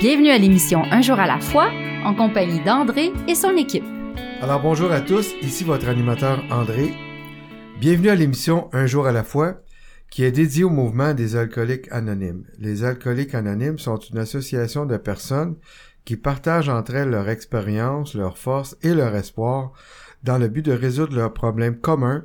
Bienvenue à l'émission Un jour à la fois en compagnie d'André et son équipe. Alors bonjour à tous, ici votre animateur André. Bienvenue à l'émission Un jour à la fois qui est dédiée au mouvement des alcooliques anonymes. Les alcooliques anonymes sont une association de personnes qui partagent entre elles leur expérience, leur force et leur espoir dans le but de résoudre leurs problèmes communs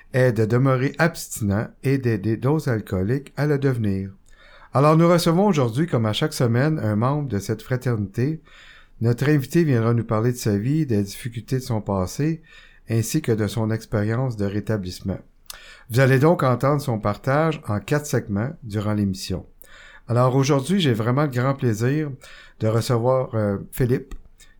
est de demeurer abstinent et d'aider d'autres alcooliques à le devenir. Alors nous recevons aujourd'hui, comme à chaque semaine, un membre de cette fraternité notre invité viendra nous parler de sa vie, des difficultés de son passé, ainsi que de son expérience de rétablissement. Vous allez donc entendre son partage en quatre segments durant l'émission. Alors aujourd'hui, j'ai vraiment le grand plaisir de recevoir euh, Philippe,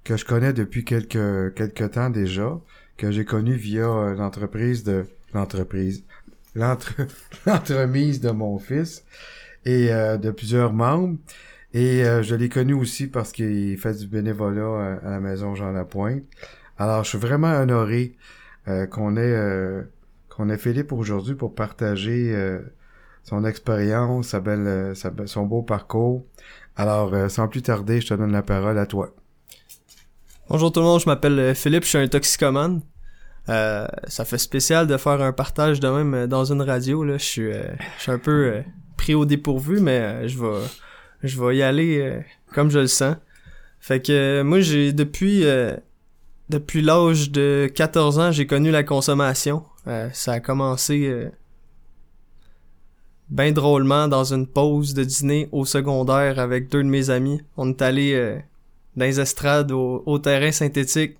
que je connais depuis quelques, quelques temps déjà, que j'ai connu via euh, l'entreprise de l'entreprise, l'entremise de mon fils et euh, de plusieurs membres. Et euh, je l'ai connu aussi parce qu'il fait du bénévolat euh, à, la maison Jean Lapointe. Alors, je suis vraiment honoré euh, qu'on ait qu'on ait Philippe aujourd'hui pour partager son expérience, sa belle, son beau parcours. Alors, sans plus tarder, je te donne la parole à toi. Bonjour tout le monde, je m'appelle Philippe, je suis un toxicomane. Ça fait spécial de faire un partage de même dans une radio. Là. Je, suis, je suis un peu pris au dépourvu, mais je vais je vais y aller euh, comme je le sens. Fait que euh, moi j'ai depuis euh, depuis l'âge de 14 ans, j'ai connu la consommation. ça a commencé bien drôlement dans une pause de dîner au secondaire avec deux de mes amis. On est allé dans les estrades au, terrain synthétique.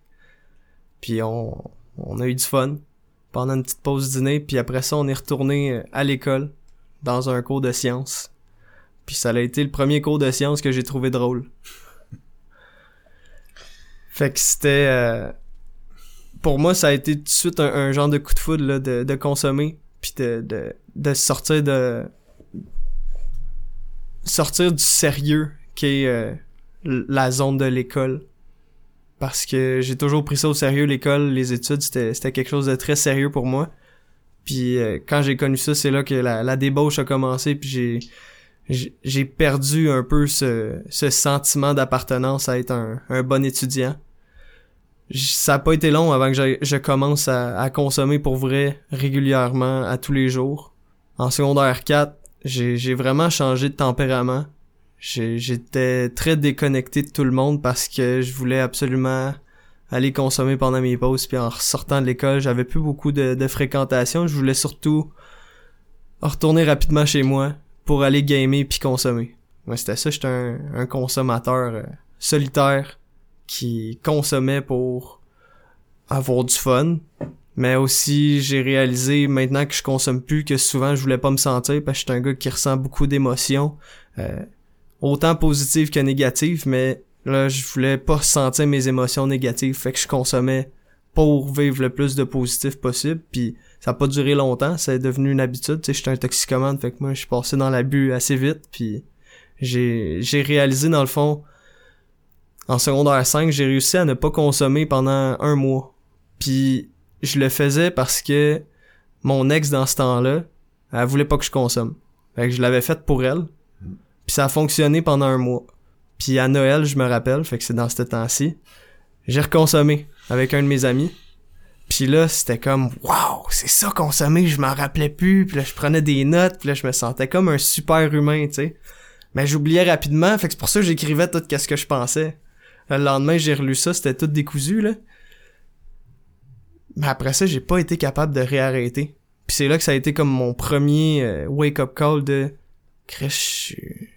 Puis on, on a eu du fun pendant une petite pause dîner. Puis après ça, on est retourné à l'école dans un cours de sciences. Puis ça a été le premier cours de sciences que j'ai trouvé drôle. fait que c'était... Euh, pour moi, ça a été tout de suite un, genre de coup de foudre là, de, de consommer, puis de, de, de sortir de... sortir du sérieux qui est euh, la zone de l'école. Parce que j'ai toujours pris ça au sérieux, l'école, les études, c'était quelque chose de très sérieux pour moi. Puis euh, quand j'ai connu ça, c'est là que la, débauche a commencé, puis j'ai j'ai perdu un peu ce, ce sentiment d'appartenance à être un, un, bon étudiant. Ça a pas été long avant que je, je commence à, à, consommer pour vrai régulièrement à tous les jours. En secondaire 4, j'ai vraiment changé de tempérament. J'étais très déconnecté de tout le monde parce que je voulais absolument aller consommer pendant mes pauses puis en sortant de l'école, j'avais plus beaucoup de, de fréquentation. Je voulais surtout retourner rapidement chez moi, pour aller gamer puis consommer. C'était ça, j'étais un, consommateur euh, solitaire qui consommait pour avoir du fun. Mais aussi, j'ai réalisé maintenant que je consomme plus que souvent je voulais pas me sentir parce que j'étais un gars qui ressent beaucoup d'émotions, euh, autant positives que négatives, mais là, je voulais pas sentir mes émotions négatives, fait que je consommais pour vivre le plus de positif possible, puis ça a pas duré longtemps, c'est devenu une habitude. Tu sais, j'étais un toxicomane, fait que moi, je suis passé dans l'abus assez vite, puis j'ai, j'ai réalisé, dans le fond, en secondaire 5, j'ai réussi à ne pas consommer pendant un mois. Puis je le faisais parce que mon ex, dans ce temps-là, elle voulait pas que je consomme. Fait que je l'avais fait pour elle. Puis ça a fonctionné pendant un mois. Puis à Noël, je me rappelle, fait que c'est dans ce temps-ci, j'ai reconsommé avec un de mes amis. Puis là, c'était comme waouh, c'est ça consommer, je m'en rappelais plus, puis là je prenais des notes, puis là je me sentais comme un super humain, tu sais. Mais j'oubliais rapidement, fait que c'est pour ça que j'écrivais tout ce que je pensais. Le lendemain, j'ai relu ça, c'était tout décousu là. Mais après ça, j'ai pas été capable de réarrêter. Puis c'est là que ça a été comme mon premier euh, wake up call de je suis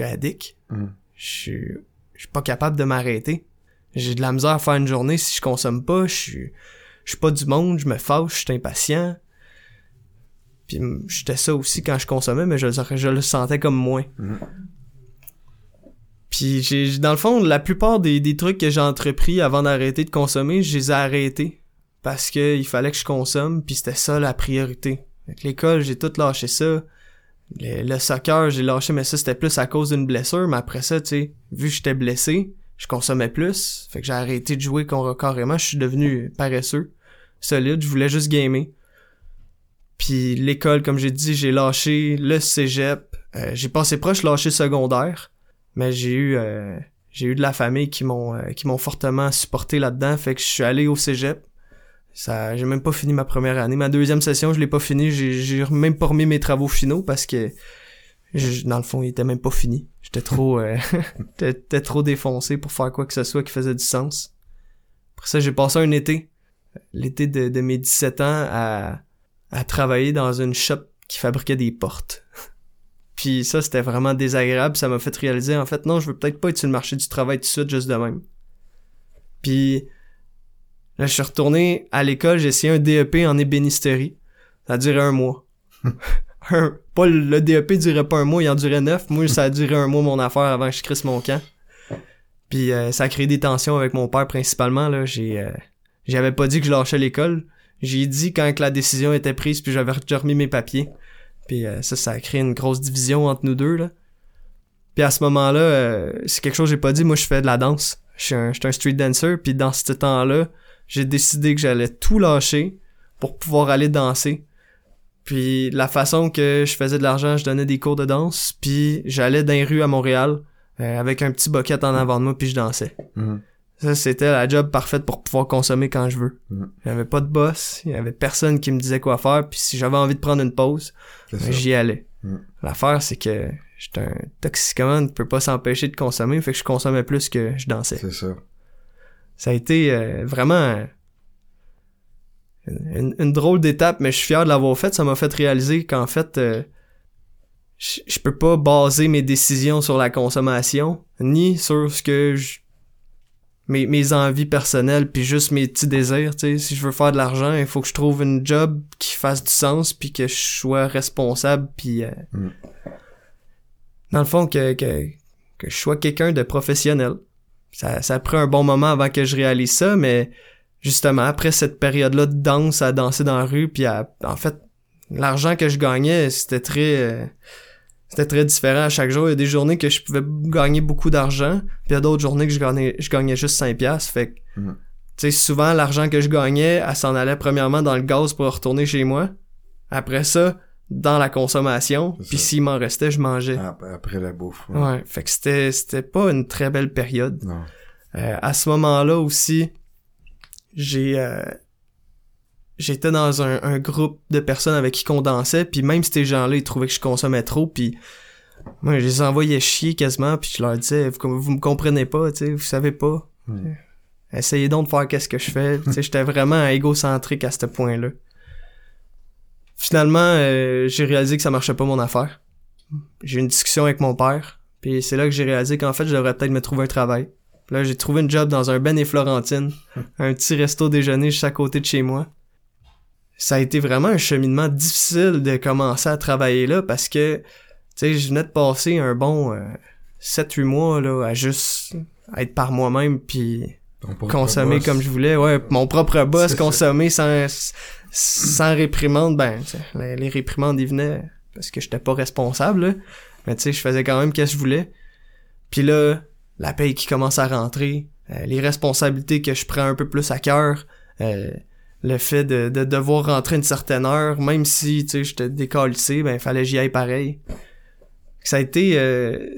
addict. Mm. Je suis pas capable de m'arrêter. J'ai de la misère à faire une journée si je consomme pas, je suis, je suis pas du monde, je me fâche, je suis impatient. Puis mm, j'étais ça aussi quand je consommais, mais je, je le sentais comme moins. Mhm. Puis j'ai dans le fond, la plupart des, des trucs que j'ai entrepris avant d'arrêter de consommer, je les ai arrêtés. Parce que il fallait que je consomme, puis c'était ça la priorité. Avec l'école, j'ai tout lâché ça. Le, soccer, j'ai lâché, mais ça c'était plus à cause d'une blessure. Mais après ça, tu sais, vu que j'étais blessé, je consommais plus. Fait que j'ai arrêté de jouer carrément. Je suis devenu paresseux, solide. Je voulais juste gamer. Puis l'école, comme j'ai dit, j'ai lâché le cégep. Euh, j'ai passé proche lâcher secondaire, mais j'ai eu euh, j'ai eu de la famille qui m'ont euh, qui m'ont fortement supporté là-dedans. Fait que je suis allé au cégep. Ça, j'ai même pas fini ma première année. Ma deuxième session, je l'ai pas fini. J'ai, même pas remis mes travaux finaux parce que je- dans le fond, il était même pas fini. J'étais trop, euh, j'étais trop défoncé pour faire quoi que ce soit qui faisait du sens. Après ça, j'ai passé un été, l'été de, de mes 17 ans, à, à travailler dans une shop qui fabriquait des portes. Puis ça, c'était vraiment désagréable. Ça m'a fait réaliser, en fait, non, je veux peut-être pas être sur le marché du travail tout de suite, juste de même. Puis là, je suis retourné à l'école, j'ai essayé un DEP en ébénisterie. Ça a duré un mois. un, pas le, le DEP durait pas un mois, il en durait neuf. Moi, ça a duré un mois mon affaire avant que je crisse mon camp. Puis euh, ça a créé des tensions avec mon père principalement. Là, j'ai, euh, j'avais pas dit que je lâchais l'école. J'ai dit quand que la décision était prise, puis j'avais déjà remis mes papiers. Puis euh, ça, ça a créé une grosse division entre nous deux. Là. Puis à ce moment-là, euh, c'est quelque chose que j'ai pas dit. Moi, je fais de la danse. Je suis un, je suis un street dancer. Puis dans ce temps-là, j'ai décidé que j'allais tout lâcher pour pouvoir aller danser. Puis la façon que je faisais de l'argent, je donnais des cours de danse, puis j'allais dans les rues à Montréal euh, avec un petit bucket en avant de moi, puis je dansais. Mhm. Ça, c'était la job parfaite pour pouvoir consommer quand je veux. Mhm. J'avais pas de boss, il y avait personne qui me disait quoi faire, puis si j'avais envie de prendre une pause, ben, j'y allais. Mhm. L'affaire, c'est que j'étais un toxicomane qui peut pas s'empêcher de consommer, fait que je consommais plus que je dansais. C'est ça. Ça a été euh, vraiment une, drôle d'étape, mais je suis fier de l'avoir fait. Ça m'a fait réaliser qu'en fait, euh, je je peux pas baser mes décisions sur la consommation, ni sur ce que je mes, mes envies personnelles puis juste mes petits désirs, tu sais, si je veux faire de l'argent, il faut que je trouve une job qui fasse du sens puis que je sois responsable puis euh, Mm. dans le fond que, que que je sois quelqu'un de professionnel. Ça ça a pris un bon moment avant que je réalise ça mais justement après cette période-là de danse à danser dans la rue puis à- en fait l'argent que je gagnais c'était très euh, c'était très différent à chaque jour. Il y a des journées que je pouvais gagner beaucoup d'argent, puis il y a d'autres journées que je gagnais, je gagnais juste 5 piastres. Fait que, Mhm. tu sais, souvent, l'argent que je gagnais, elle s'en allait premièrement dans le gaz pour retourner chez moi. Après ça, dans la consommation. Puis s'il m'en restait, je mangeais. Ap- Après la bouffe. ouais. Ouais, fait que c'était, c'était pas une très belle période. Non. Euh, à ce moment-là aussi, j'ai euh, j'étais dans un, un groupe de personnes avec qui on dansait, puis même ces gens-là, ils trouvaient que je consommais trop, puis moi, je les envoyais chier quasiment, puis je leur disais, vous, vous me comprenez pas, tu sais, vous savez pas. Mm. Essayez donc de faire qu'est-ce que je fais. tu sais, j'étais vraiment égocentrique à ce point-là. Finalement, euh, j'ai réalisé que ça marchait pas mon affaire. J'ai eu une discussion avec mon père, puis c'est là que j'ai réalisé qu'en fait, je devrais peut-être me trouver un travail. Puis là, j'ai trouvé une job dans un Ben et Florentine, un petit resto déjeuner juste à côté de chez moi. Ça a été vraiment un cheminement difficile de commencer à travailler là parce que, tu sais, je venais de passer un bon euh, 7-8 mois là à juste être par moi-même puis consommer boss. comme je voulais. Ouais, mon propre boss, consommer sans, sans réprimande. Ben, les, les réprimandes, ils venaient parce que j'étais pas responsable, là. Mais tu sais, je faisais quand même ce que je voulais. Puis là, la paye qui commence à rentrer, euh, les responsabilités que je prends un peu plus à cœur, euh, le fait de, de devoir rentrer une certaine heure, même si, tu sais, j'étais décalissé, ben, fallait que j'y aille pareil. Ça a été, euh,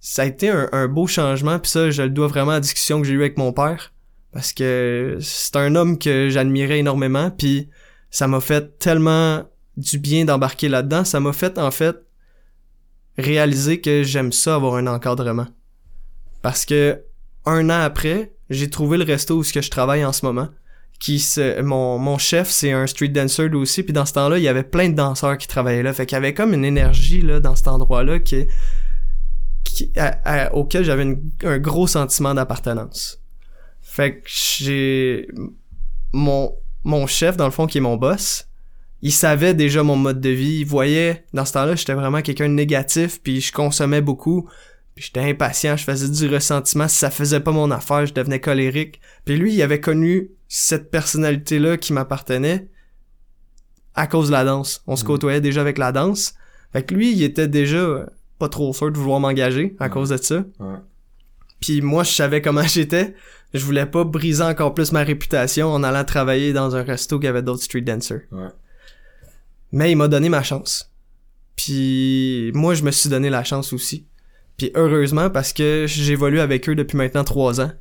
ça a été un, un beau changement, puis ça, je le dois vraiment à la discussion que j'ai eue avec mon père, parce que c'est un homme que j'admirais énormément, puis ça m'a fait tellement du bien d'embarquer là-dedans, ça m'a fait, en fait, réaliser que j'aime ça avoir un encadrement. Parce que un an après, j'ai trouvé le resto où ce que je travaille en ce moment. Qui se, mon, mon chef, c'est un street dancer lui aussi, puis dans ce temps-là, il y avait plein de danseurs qui travaillaient là. Fait qu'il y avait comme une énergie là dans cet endroit-là qui, qui auquel j'avais un gros sentiment d'appartenance. Fait que j'ai mon mon chef dans le fond qui est mon boss, il savait déjà mon mode de vie, il voyait, dans ce temps-là, j'étais vraiment quelqu'un de négatif, puis je consommais beaucoup, puis j'étais impatient, je faisais du ressentiment, si ça faisait pas mon affaire, je devenais colérique. Puis lui, il avait connu cette personnalité-là qui m'appartenait à cause de la danse. On se Mm. côtoyait déjà avec la danse. Fait que lui, il était déjà pas trop sûr de vouloir m'engager à Ouais. cause de ça. Ouais. Puis moi, je savais comment j'étais. Je voulais pas briser encore plus ma réputation en allant travailler dans un resto qui avait d'autres street dancers. Ouais. Mais il m'a donné ma chance. Puis moi, je me suis donné la chance aussi. Puis heureusement, parce que j'évolue avec eux depuis maintenant trois ans,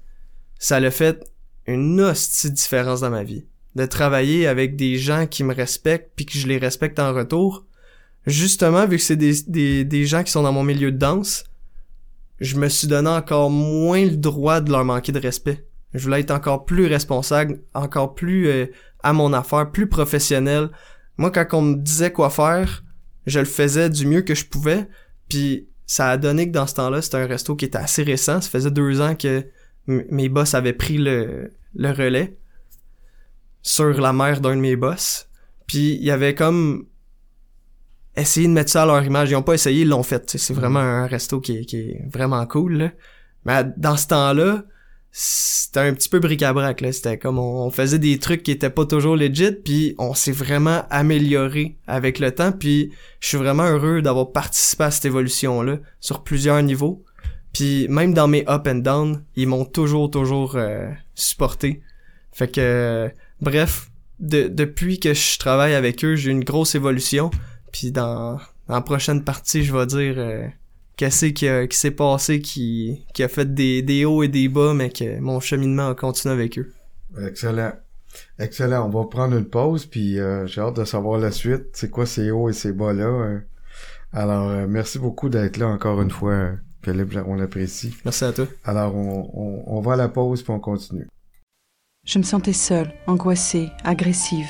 ça l'a fait une hostie différence dans ma vie. De travailler avec des gens qui me respectent puis que je les respecte en retour. Justement, vu que c'est des, des, des gens qui sont dans mon milieu de danse, je me suis donné encore moins le droit de leur manquer de respect. Je voulais être encore plus responsable, encore plus euh, à mon affaire, plus professionnel. Moi, quand on me disait quoi faire, je le faisais du mieux que je pouvais. Puis ça a donné que dans ce temps-là, c'était un resto qui était assez récent. Ça faisait deux ans que mes boss avaient pris le, le relais sur la mère d'un de mes boss. Puis il y avait comme essayé de mettre ça à leur image. Ils ont pas essayé, ils l'ont fait. C'est vraiment un resto qui est, qui est vraiment cool. Là. Mais dans ce temps-là, c'était un petit peu bric-à-brac. là. C'était comme on, on faisait des trucs qui étaient pas toujours legit, puis on s'est vraiment amélioré avec le temps. Puis je suis vraiment heureux d'avoir participé à cette évolution-là sur plusieurs niveaux. Puis même dans mes up and down, ils m'ont toujours, toujours euh, supporté. Fait que, euh, bref, de- depuis que je travaille avec eux, j'ai eu une grosse évolution. Puis dans, dans la prochaine partie, je vais dire euh, qu'est-ce qui, a- qui s'est passé, qui, qui a fait des, des hauts et des bas, mais que mon cheminement a continué avec eux. Excellent. Excellent. On va prendre une pause, puis euh, j'ai hâte de savoir la suite. C'est quoi ces hauts et ces bas-là. euh. Alors, euh, merci beaucoup d'être là encore une fois, euh, Philippe. On l'apprécie. Merci à toi. Alors, on, on, on va à la pause, puis on continue. Je me sentais seule, angoissée, agressive,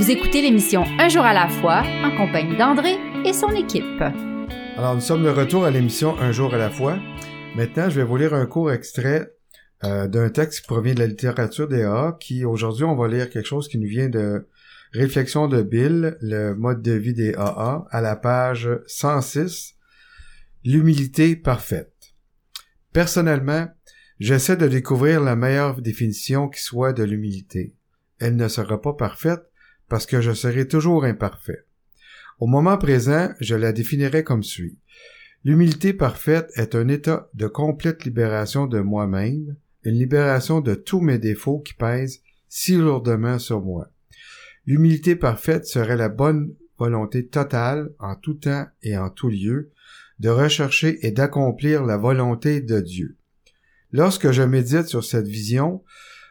Vous écoutez l'émission Un jour à la fois en compagnie d'André et son équipe. Alors, nous sommes de retour à l'émission Un jour à la fois. Maintenant, je vais vous lire un court extrait euh, d'un texte qui provient de la littérature des AA, qui aujourd'hui, on va lire quelque chose qui nous vient de Réflexion de Bill, le mode de vie des AA, à la page 106, L'humilité parfaite. Personnellement, j'essaie de découvrir la meilleure définition qui soit de l'humilité. Elle ne sera pas parfaite parce que je serai toujours imparfait. Au moment présent, je la définirai comme suit. L'humilité parfaite est un état de complète libération de moi-même, une libération de tous mes défauts qui pèsent si lourdement sur moi. L'humilité parfaite serait la bonne volonté totale, en tout temps et en tout lieu, de rechercher et d'accomplir la volonté de Dieu. Lorsque je médite sur cette vision,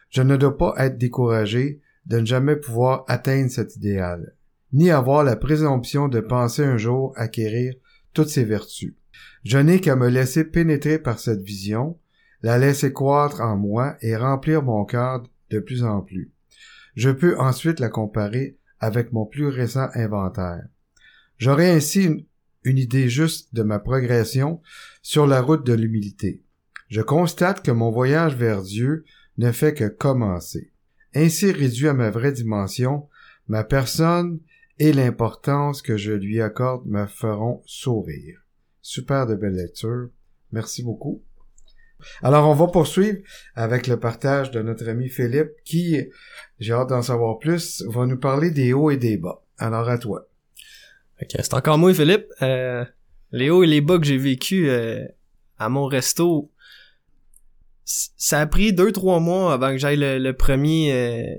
je ne dois pas être découragé de ne jamais pouvoir atteindre cet idéal, ni avoir la présomption de penser un jour acquérir toutes ces vertus. Je n'ai qu'à me laisser pénétrer par cette vision, la laisser croître en moi et remplir mon cœur de plus en plus. Je peux ensuite la comparer avec mon plus récent inventaire. J'aurai ainsi une, une idée juste de ma progression sur la route de l'humilité. Je constate que mon voyage vers Dieu ne fait que commencer. Ainsi réduit à ma vraie dimension, ma personne et l'importance que je lui accorde me feront sourire. Super de belle lecture. Merci beaucoup. Alors, on va poursuivre avec le partage de notre ami Philippe qui, j'ai hâte d'en savoir plus, va nous parler des hauts et des bas. Alors, à toi. Ok, c'est encore moi, Philippe. Euh, les hauts et les bas que j'ai vécu euh, à mon resto, ça a pris deux trois mois avant que j'aille le, premier, euh,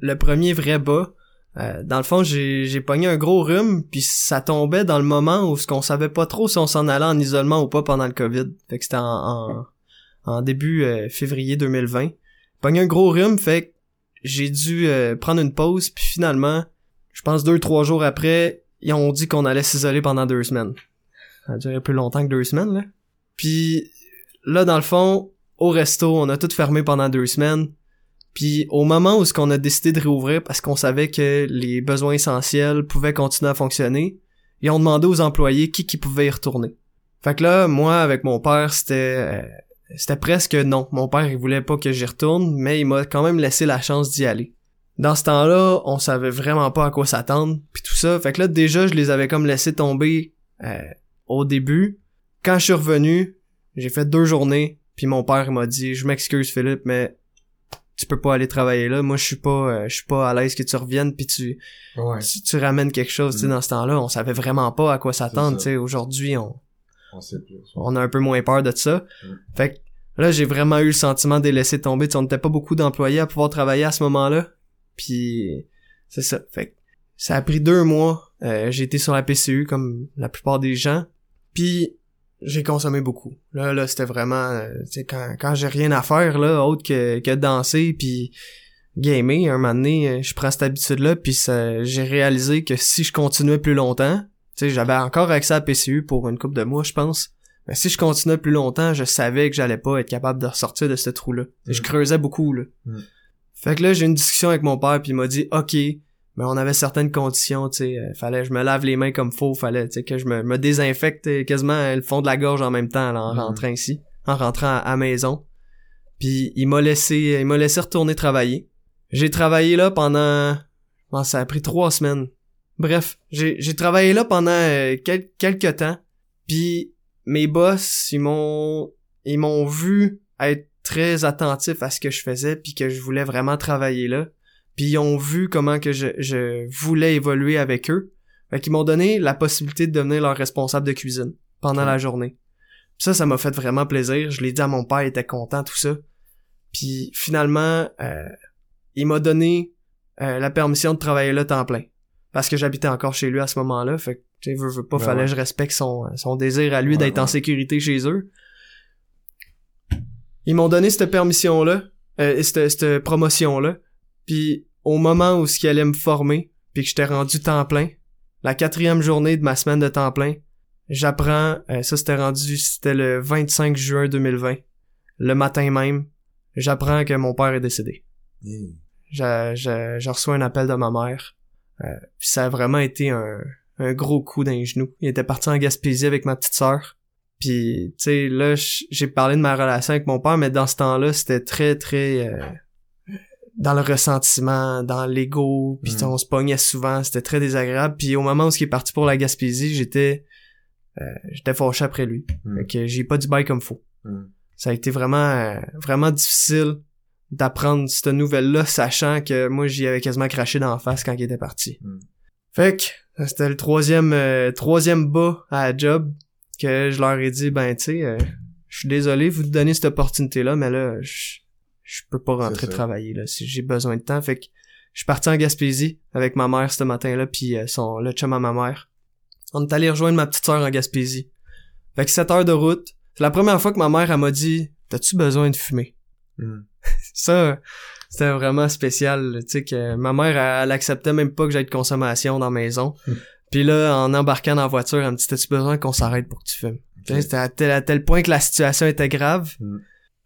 le premier vrai bas. Euh, dans le fond, j'ai j'ai pogné un gros rhume, puis ça tombait dans le moment où ce qu'on savait pas trop si on s'en allait en isolement ou pas pendant le Covid. Fait que c'était en, en, en début euh, février 2020. Pogné un gros rhume, fait j'ai dû euh, prendre une pause, puis finalement, je pense deux, trois jours après, ils ont dit qu'on allait s'isoler pendant deux semaines. Ça a duré plus longtemps que deux semaines, là. Puis là, dans le fond, au resto, on a tout fermé pendant deux semaines. Puis au moment où ce qu'on a décidé de réouvrir parce qu'on savait que les besoins essentiels pouvaient continuer à fonctionner, ils ont demandé aux employés qui qui pouvait y retourner. Fait que là, moi avec mon père, c'était euh, c'était presque non. Mon père, il voulait pas que j'y retourne, mais il m'a quand même laissé la chance d'y aller. Dans ce temps-là, on savait vraiment pas à quoi s'attendre, puis tout ça. Fait que là, déjà, je les avais comme laissé tomber euh, au début. Quand je suis revenu, j'ai fait deux journées, puis mon père m'a dit, je m'excuse Philippe, mais tu peux pas aller travailler là. Moi, je suis pas, euh, je suis pas à l'aise que tu reviennes puis tu, Ouais. tu, tu ramènes quelque chose. Tu sais, Mm. dans ce temps-là, on savait vraiment pas à quoi s'attendre. Tu sais, aujourd'hui, on, On sait plus. on a un peu moins peur de ça. Mm. Fait que là, j'ai vraiment eu le sentiment de les laisser tomber. Tu sais, on n'était pas beaucoup d'employés à pouvoir travailler à ce moment-là. Puis c'est ça. Fait que ça a pris deux mois. Euh, j'ai été sur la PCU comme la plupart des gens. Puis j'ai consommé beaucoup. Là, là, c'était vraiment, euh, tu sais, quand, quand j'ai rien à faire, là, autre que, que danser puis gamer, un moment donné, euh, je prends cette habitude-là, puis j'ai réalisé que si je continuais plus longtemps, tu sais, j'avais encore accès à la PCU pour une couple de mois, je pense. Mais si je continuais plus longtemps, je savais que j'allais pas être capable de ressortir de ce trou-là. Je Mm. creusais beaucoup, là. Mm. Fait que là, j'ai une discussion avec mon père, puis il m'a dit, OK, mais on avait certaines conditions, tu sais, euh, fallait que je me lave les mains comme faut, fallait, tu sais, que je me, me désinfecte euh, quasiment euh, le fond de la gorge en même temps, là, en Mhm. rentrant ici, en rentrant à, à maison. Puis il m'a laissé, il m'a laissé retourner travailler. J'ai travaillé là pendant, bon, ça a pris trois semaines. Bref, j'ai, j'ai travaillé là pendant euh, quel- quelques temps. Puis mes boss, ils m'ont, ils m'ont vu être très attentif à ce que je faisais, puis que je voulais vraiment travailler là. Puis ils ont vu comment que je, je voulais évoluer avec eux. Fait qu'ils m'ont donné la possibilité de devenir leur responsable de cuisine pendant la journée. Puis ça, ça m'a fait vraiment plaisir. Je l'ai dit à mon père, il était content, tout ça. Puis finalement, euh, il m'a donné euh, la permission de travailler là temps plein. Parce que j'habitais encore chez lui à ce moment-là. Fait que, tu sais, veux, veux pas, Ben fallait ouais. que je respecte son, son désir à lui d'être en sécurité chez eux. Ils m'ont donné cette permission-là, euh, cette, cette promotion-là. Puis au moment où ce qui allait me former, puis que j'étais rendu temps plein, la quatrième journée de ma semaine de temps plein, j'apprends, euh, ça c'était rendu, c'était le 25 juin 2020, le matin même, j'apprends que mon père est décédé. J'ai reçu un appel de ma mère, euh, puis ça a vraiment été un, un gros coup dans les genoux. Il était parti en Gaspésie avec ma petite sœur. Puis, tu sais, là, j'ai parlé de ma relation avec mon père, mais dans ce temps-là, c'était très, très... euh, dans le ressentiment, dans l'ego, puis Mm. on se pognait souvent, c'était très désagréable. Puis au moment où il est parti pour la Gaspésie, j'étais... euh, j'étais fâché après lui. Mm. Fait que j'ai pas du bail comme faut. Mm. Ça a été vraiment, euh, vraiment difficile d'apprendre cette nouvelle-là, sachant que moi, j'y avais quasiment craché dans la face quand il était parti. Mm. Fait que, c'était le troisième, euh, troisième bas à la job que je leur ai dit, ben, tu sais, euh, je suis désolé de vous donner cette opportunité-là, mais là, je, je peux pas rentrer travailler, là, si j'ai besoin de temps. Fait que, je suis parti en Gaspésie avec ma mère ce matin-là, puis euh, son, le chum à ma mère. On est allé rejoindre ma petite sœur en Gaspésie. Fait que 7 heures de route. C'est la première fois que ma mère, elle m'a dit, t'as-tu besoin de fumer? Mm. Ça, c'était vraiment spécial, tu sais, que ma mère, elle, elle acceptait même pas que j'aille de consommation dans la maison. Hmm. Puis là, en embarquant dans la voiture, elle me dit, t'as-tu besoin qu'on s'arrête pour que tu fumes? C'était à tel, à tel point que la situation était grave. Mm.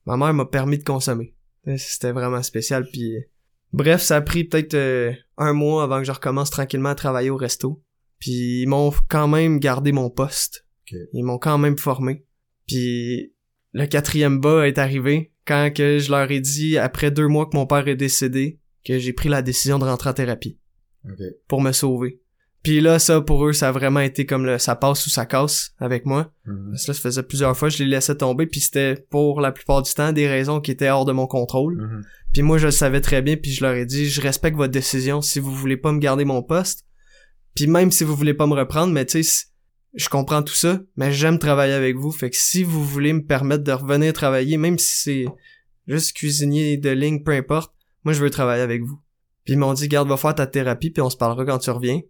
Ma mère m'a permis de consommer. C'était vraiment spécial. Puis, bref, ça a pris peut-être euh, un mois avant que je recommence tranquillement à travailler au resto. Puis ils m'ont quand même gardé mon poste. Ils m'ont quand même formé. Puis le quatrième bas est arrivé quand que je leur ai dit, après deux mois que mon père est décédé, que j'ai pris la décision de rentrer en thérapie pour me sauver. Puis là, ça, pour eux, ça a vraiment été comme le ça passe ou ça casse avec moi. Parce que là, ça faisait plusieurs fois je les laissais tomber, puis c'était pour la plupart du temps des raisons qui étaient hors de mon contrôle. Mhm. Puis moi, je le savais très bien, puis je leur ai dit, je respecte votre décision si vous voulez pas me garder mon poste. Puis même si vous voulez pas me reprendre, mais tu sais, je comprends tout ça, mais j'aime travailler avec vous. Fait que si vous voulez me permettre de revenir travailler, même si c'est juste cuisinier de ligne, peu importe, moi, je veux travailler avec vous. Puis ils m'ont dit, garde, va faire ta thérapie, puis on se parlera quand tu reviens.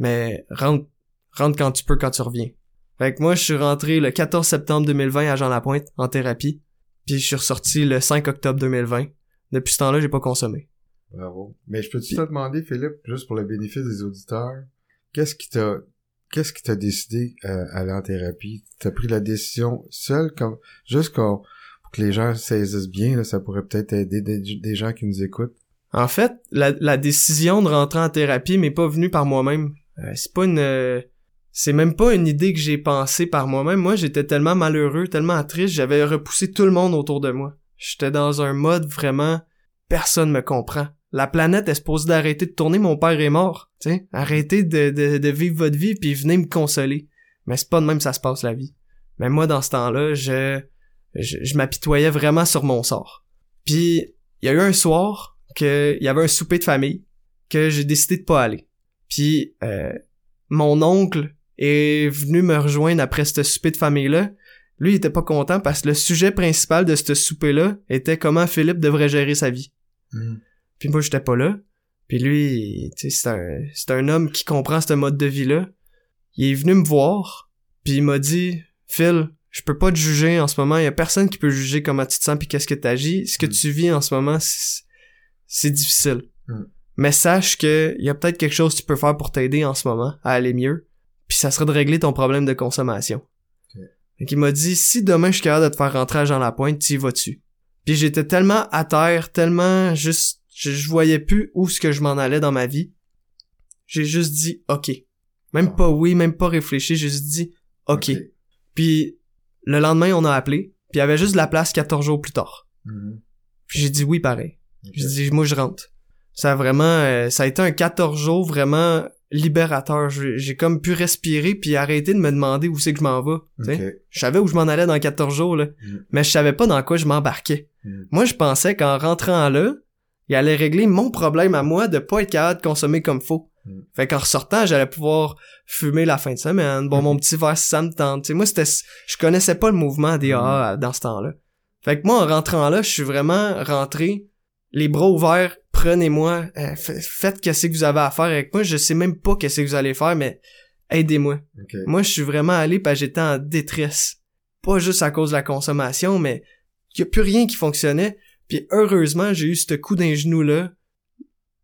Mais rentre, rentre quand tu peux quand tu reviens. Fait que moi, je suis rentré le 14 septembre 2020 à Jean-Lapointe, en thérapie. Puis je suis ressorti le 5 octobre 2020. Depuis ce temps-là, j'ai pas consommé. Bravo. Mais je peux-tu te demander, Philippe, juste pour le bénéfice des auditeurs, qu'est-ce qui t'a qu'est-ce qui t'a décidé euh, à aller en thérapie? T'as pris la décision seule, comme juste qu'on- pour que les gens saisissent bien, là, ça pourrait peut-être aider des, des gens qui nous écoutent? En fait, la, la décision de rentrer en thérapie m'est pas venue par moi-même. Euh, c'est pas une... euh, c'est même pas une idée que j'ai pensée par moi-même. Moi, j'étais tellement malheureux, tellement triste, j'avais repoussé tout le monde autour de moi. J'étais dans un mode vraiment... Personne me comprend. La planète est supposée d'arrêter de tourner, mon père est mort. sais, Arrêtez de, de, de vivre votre vie, puis venez me consoler. Mais c'est pas de même ça se passe, la vie. Mais moi, dans ce temps-là, je... Je, je m'apitoyais vraiment sur mon sort. Puis, il y a eu un soir que il y avait un souper de famille que j'ai décidé de pas aller. Puis euh, mon oncle est venu me rejoindre après ce souper de famille là. Lui il était pas content parce que le sujet principal de ce souper là était comment Philippe devrait gérer sa vie. Puis moi j'étais pas là. Puis lui, tu sais, c'est un c'est un homme qui comprend ce mode de vie là. Il est venu me voir, puis il m'a dit "Phil, je peux pas te juger en ce moment, il y a personne qui peut juger comment tu te sens puis qu'est-ce que t'agis. Ce que Mm. tu vis en ce moment, c'est c'est difficile. Mm. Mais sache que il y a peut-être quelque chose que tu peux faire pour t'aider en ce moment à aller mieux, puis ça serait de régler ton problème de consommation." Ok. Donc il m'a dit "Si demain je suis capable de te faire rentrer à Jean Lapointe, tu y vas-tu?" Puis j'étais tellement à terre, tellement juste je, je voyais plus où ce que je m'en allais dans ma vie. J'ai juste dit OK. Même pas oui, même pas réfléchi, j'ai juste dit OK. Puis le lendemain, on a appelé, puis il y avait juste de la place 14 jours plus tard. Mhm. Puis j'ai dit oui pareil. J'ai dit moi je rentre. Ça a vraiment euh, ça a été un 14 jours vraiment libérateur. J'ai comme pu respirer puis arrêter de me demander où c'est que je m'en vais, tu sais. Ok. Je savais où je m'en allais dans 14 jours là, Mm. mais je savais pas dans quoi je m'embarquais. Mm. Moi, je pensais qu'en rentrant là, il allait régler mon problème à moi de pas être capable de consommer comme faut. Mm. Fait qu'en ressortant, j'allais pouvoir fumer la fin de semaine, bon mon petit verre ça me tente. Tu sais, moi, c'était je connaissais pas le mouvement des AA dans ce temps-là. Fait que moi, en rentrant là, je suis vraiment rentré les bras ouverts, prenez-moi, euh, fa- faites qu'est-ce que vous avez à faire avec moi, je sais même pas qu'est-ce que vous allez faire, mais aidez-moi. Moi, je suis vraiment allé parce que j'étais en détresse. Pas juste à cause de la consommation, mais il y a plus rien qui fonctionnait. Puis heureusement, j'ai eu ce coup d'un genou là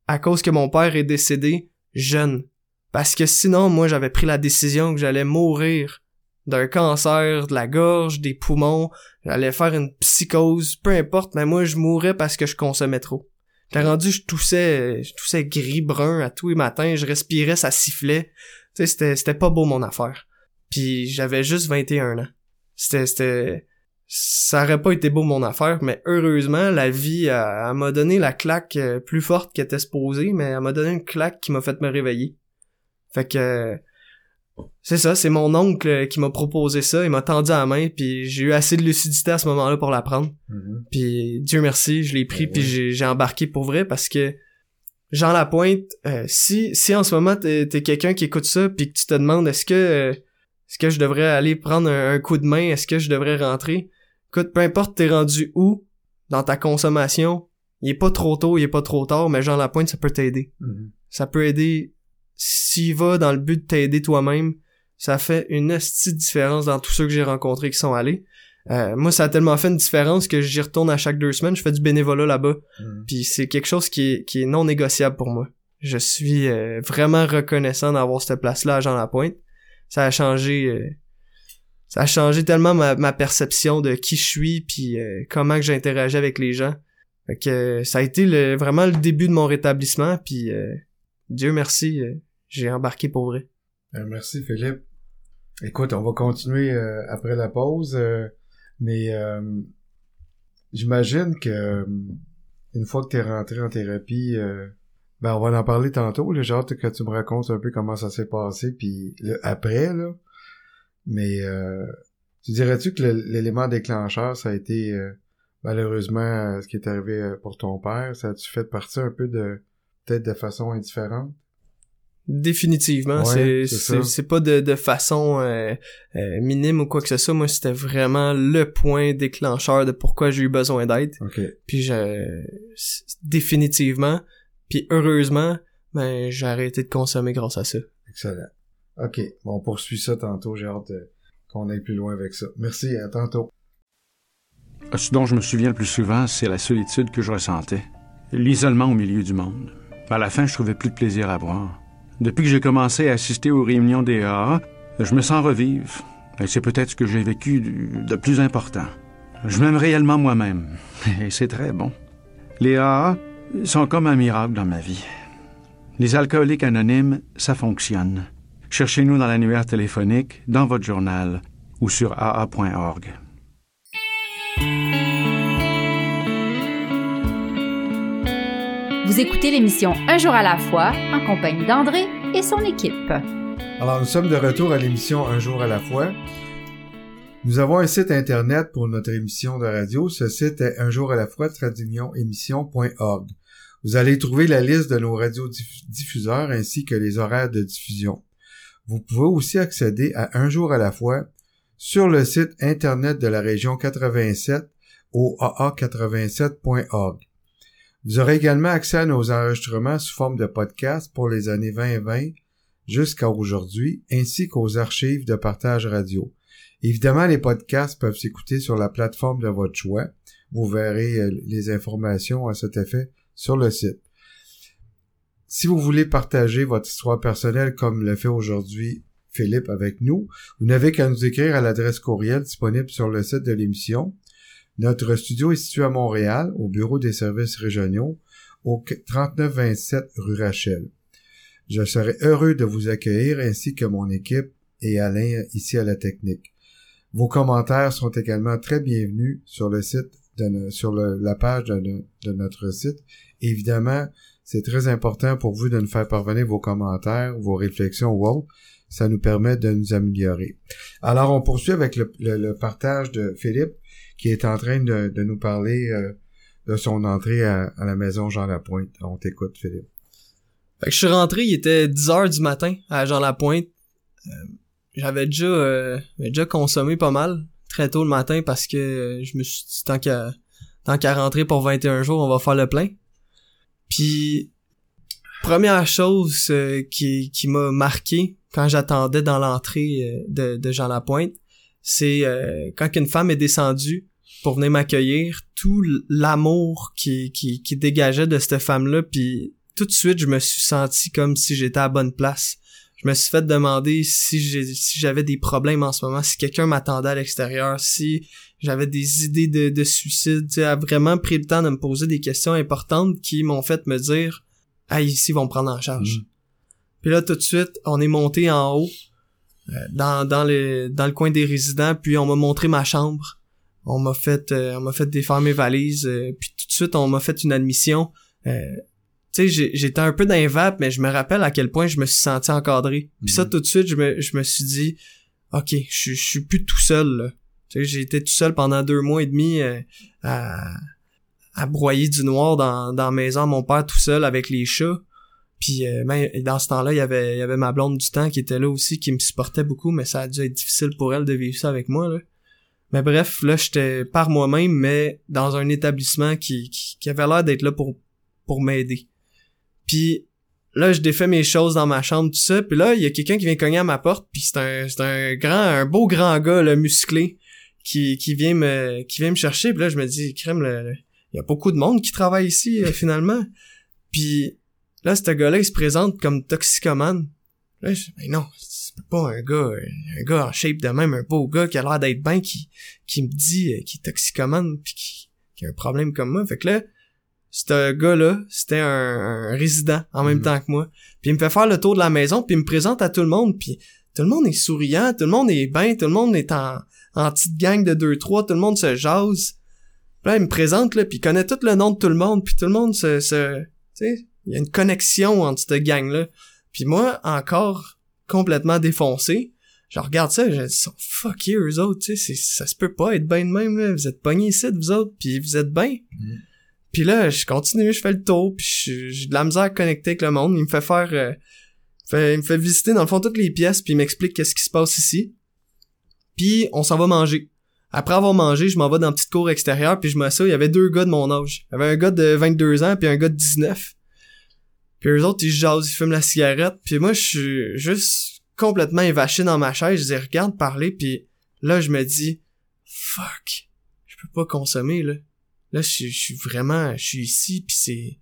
à cause que mon père est décédé jeune. Parce que sinon, moi, j'avais pris la décision que j'allais mourir d'un cancer de la gorge, des poumons, j'allais faire une psychose, peu importe, mais moi, je mourrais parce que je consommais trop. J'étais rendu, je toussais, je toussais gris-brun à tous les matins, je respirais, ça sifflait. Tu sais, c'était, c'était pas beau mon affaire. Puis j'avais juste 21 ans. C'était, c'était, ça aurait pas été beau mon affaire, mais heureusement, la vie, elle, elle m'a donné la claque euh, plus forte qu'elle était supposée, mais elle m'a donné une claque qui m'a fait me réveiller. Fait que, euh, c'est ça, c'est mon oncle euh, qui m'a proposé ça, il m'a tendu la main, puis j'ai eu assez de lucidité à ce moment-là pour la prendre. Mhm. Puis Dieu merci, je l'ai pris Ben puis j'ai embarqué pour vrai parce que Jean Lapointe, euh, si si en ce moment t'es es, quelqu'un qui écoute ça puis que tu te demandes est-ce que euh, est-ce que je devrais aller prendre un, un coup de main, est-ce que je devrais rentrer, écoute, peu importe t'es rendu où dans ta consommation, il est pas trop tôt, il est pas trop tard, mais Jean Lapointe ça peut t'aider. Mhm. Ça peut aider s'il va dans le but de t'aider toi-même. Ça fait une de différence dans tous ceux que j'ai rencontrés qui sont allés. Euh, moi, ça a tellement fait une différence que j'y retourne à chaque deux semaines. Je fais du bénévolat là-bas. Mhm. Puis c'est quelque chose qui est, qui est non négociable pour moi. Je suis euh, vraiment reconnaissant d'avoir cette place-là à Jean Lapointe. Ça a changé... euh, ça a changé tellement ma, ma perception de qui je suis puis euh, comment que j'interagis avec les gens. Fait que euh, ça a été le, vraiment le début de mon rétablissement puis euh, Dieu merci, j'ai embarqué pour vrai. Euh, merci Philippe. Écoute, on va continuer euh, après la pause, euh, mais euh, j'imagine que euh, une fois que tu es rentré en thérapie, ben on va en parler tantôt. J'ai hâte que tu me racontes un peu comment ça s'est passé, puis le après là. Mais tu dirais-tu que le- l'élément déclencheur, ça a été malheureusement ce qui est arrivé pour ton père, ça a-tu fait partie un peu de peut-être de façon indifférente? Définitivement, Ouais, c'est c'est c'est ça. c'est pas de, de façon euh, euh, minime ou quoi que ce soit. Moi, c'était vraiment le point déclencheur de pourquoi j'ai eu besoin d'aide. Ok. Puis je définitivement, puis heureusement, ben j'ai arrêté de consommer grâce à ça. Excellent. OK. Bon, on poursuit ça tantôt. J'ai hâte euh, qu'on aille plus loin avec ça. Merci. À tantôt. Ce dont je me souviens le plus souvent, c'est la solitude que je ressentais. l'isolement au milieu du monde. À la fin, je trouvais plus de plaisir à boire. Depuis que j'ai commencé à assister aux réunions des AA, je me sens revivre. Et c'est peut-être ce que j'ai vécu de plus important. Je m'aime réellement moi-même. Et c'est très bon. Les AA sont comme un miracle dans ma vie. Les alcooliques anonymes, ça fonctionne. Cherchez-nous dans l'annuaire téléphonique, dans votre journal ou sur aa.org. Vous écoutez l'émission Un jour à la fois en compagnie d'André et son équipe. Alors, nous sommes de retour à l'émission Un jour à la fois. Nous avons un site internet pour notre émission de radio. Ce site est un jour à la fois émission.org. Vous allez trouver la liste de nos radiodiffuseurs ainsi que les horaires de diffusion. Vous pouvez aussi accéder à Un jour à la fois sur le site internet de la région 87 au aa87.org. Vous aurez également accès à nos enregistrements sous forme de podcast pour les années 2020 jusqu'à aujourd'hui, ainsi qu'aux archives de partage radio. Évidemment, les podcasts peuvent s'écouter sur la plateforme de votre choix. Vous verrez euh, les informations à cet effet sur le site. Si vous voulez partager votre histoire personnelle comme le fait aujourd'hui Philippe avec nous, vous n'avez qu'à nous écrire à l'adresse courriel disponible sur le site de l'émission notre studio est situé à Montréal, au bureau des services régionaux, au 3927 rue Rachel. Je serai heureux de vous accueillir ainsi que mon équipe et Alain ici à la technique. Vos commentaires sont également très bienvenus sur le site, de sur la page de, de, notre site. Évidemment, c'est très important pour vous de nous faire parvenir vos commentaires, vos réflexions ou autres. Ça nous permet de nous améliorer. Alors, on poursuit avec le, le partage de Philippe qui est en train de, nous parler euh, de son entrée à, la maison Jean Lapointe. On t'écoute, Philippe. Fait que je suis rentré, il était 10 heures du matin à Jean Lapointe. Euh, j'avais déjà, euh, déjà consommé pas mal très tôt le matin parce que je me suis dit tant qu'à tant qu'à rentrer pour 21 jours, on va faire le plein. Puis première chose qui, qui m'a marqué quand j'attendais dans l'entrée de, de Jean Lapointe, c'est euh, quand une femme est descendue pour venir m'accueillir, tout l'amour qui, qui, qui dégageait de cette femme-là, puis tout de suite, je me suis senti comme si j'étais à bonne place. Je me suis fait demander si j'ai si j'avais des problèmes en ce moment, si quelqu'un m'attendait à l'extérieur, si j'avais des idées de, de suicide. Tu sais, a vraiment pris le temps de me poser des questions importantes qui m'ont fait me dire Ah, ici, ils vont me prendre en charge. Mm. Puis là, tout de suite, on est monté en haut. Euh, dans, dans, le, dans le coin des résidents, puis on m'a montré ma chambre. On m'a fait euh, on m'a fait défaire mes valises, euh, puis tout de suite on m'a fait une admission. tu sais, j'étais un peu dans mais je me rappelle à quel point je me suis senti encadré. Puis ça, mhm. tout de suite, je me, je me suis dit, OK, je, je suis plus tout seul, là. Tu sais, j'ai été tout seul pendant deux mois et demi à, à broyer du noir dans, dans la maison à mon père tout seul avec les chats. Puis euh, dans ce temps-là, il y avait y avait ma blonde du temps qui était là aussi qui me supportait beaucoup, mais ça a dû être difficile pour elle de vivre ça avec moi. Mais bref, là j'étais par moi-même mais dans un établissement qui qui, avait l'air d'être là pour pour m'aider. Puis là je défais mes choses dans ma chambre tout ça, puis là il y a quelqu'un qui vient cogner à ma porte, puis c'est un c'est un grand un beau grand gars là musclé qui qui vient me qui vient me chercher, puis là je me dis crème il y a beaucoup de monde qui travaille ici euh, finalement. Puis Là, ce gars-là, il se présente comme toxicomane. Là, je dis, mais non, c'est pas un gars, un gars en shape de même, un beau gars qui a l'air d'être bien, qui, qui me dit euh, qu'il est toxicomane puis qui, qui, a un problème comme moi. Fait que là, ce gars-là, c'était un, résident en même mhm. temps que moi. Puis il me fait faire le tour de la maison, puis il me présente à tout le monde, puis tout le monde est souriant, tout le monde est bien, tout le monde est en, en petite gang de deux trois, tout le monde se jase. Puis là, il me présente, là, puis il connaît tout le nom de tout le monde, puis tout le monde se... se tu sais, il y a une connexion entre cette gang-là. Puis moi, encore complètement défoncé, je regarde ça, je dis « fuck you, eux autres, tu sais, ça se peut pas être bien de même, là. Vous êtes pognés ici, vous autres, puis vous êtes bien. Mm. Puis là, je continue, je fais le tour, puis j'ai de la misère à connecter avec le monde. Il me fait faire... Euh, il me fait visiter, dans le fond, toutes les pièces, puis il m'explique qu'est-ce qui se passe ici. Puis on s'en va manger. Après avoir mangé, je m'en vais dans une petite cour extérieure, puis je m'assois, il y avait deux gars de mon âge. Il y avait un gars de 22 ans, puis un gars de 19. Puis eux autres, ils jasent, ils fument la cigarette. Puis moi, je suis juste complètement évaché dans ma chaise. Je les regarde parler, puis là, je me dis, fuck, je peux pas consommer, là. là, je, je suis vraiment, je suis ici, puis c'est,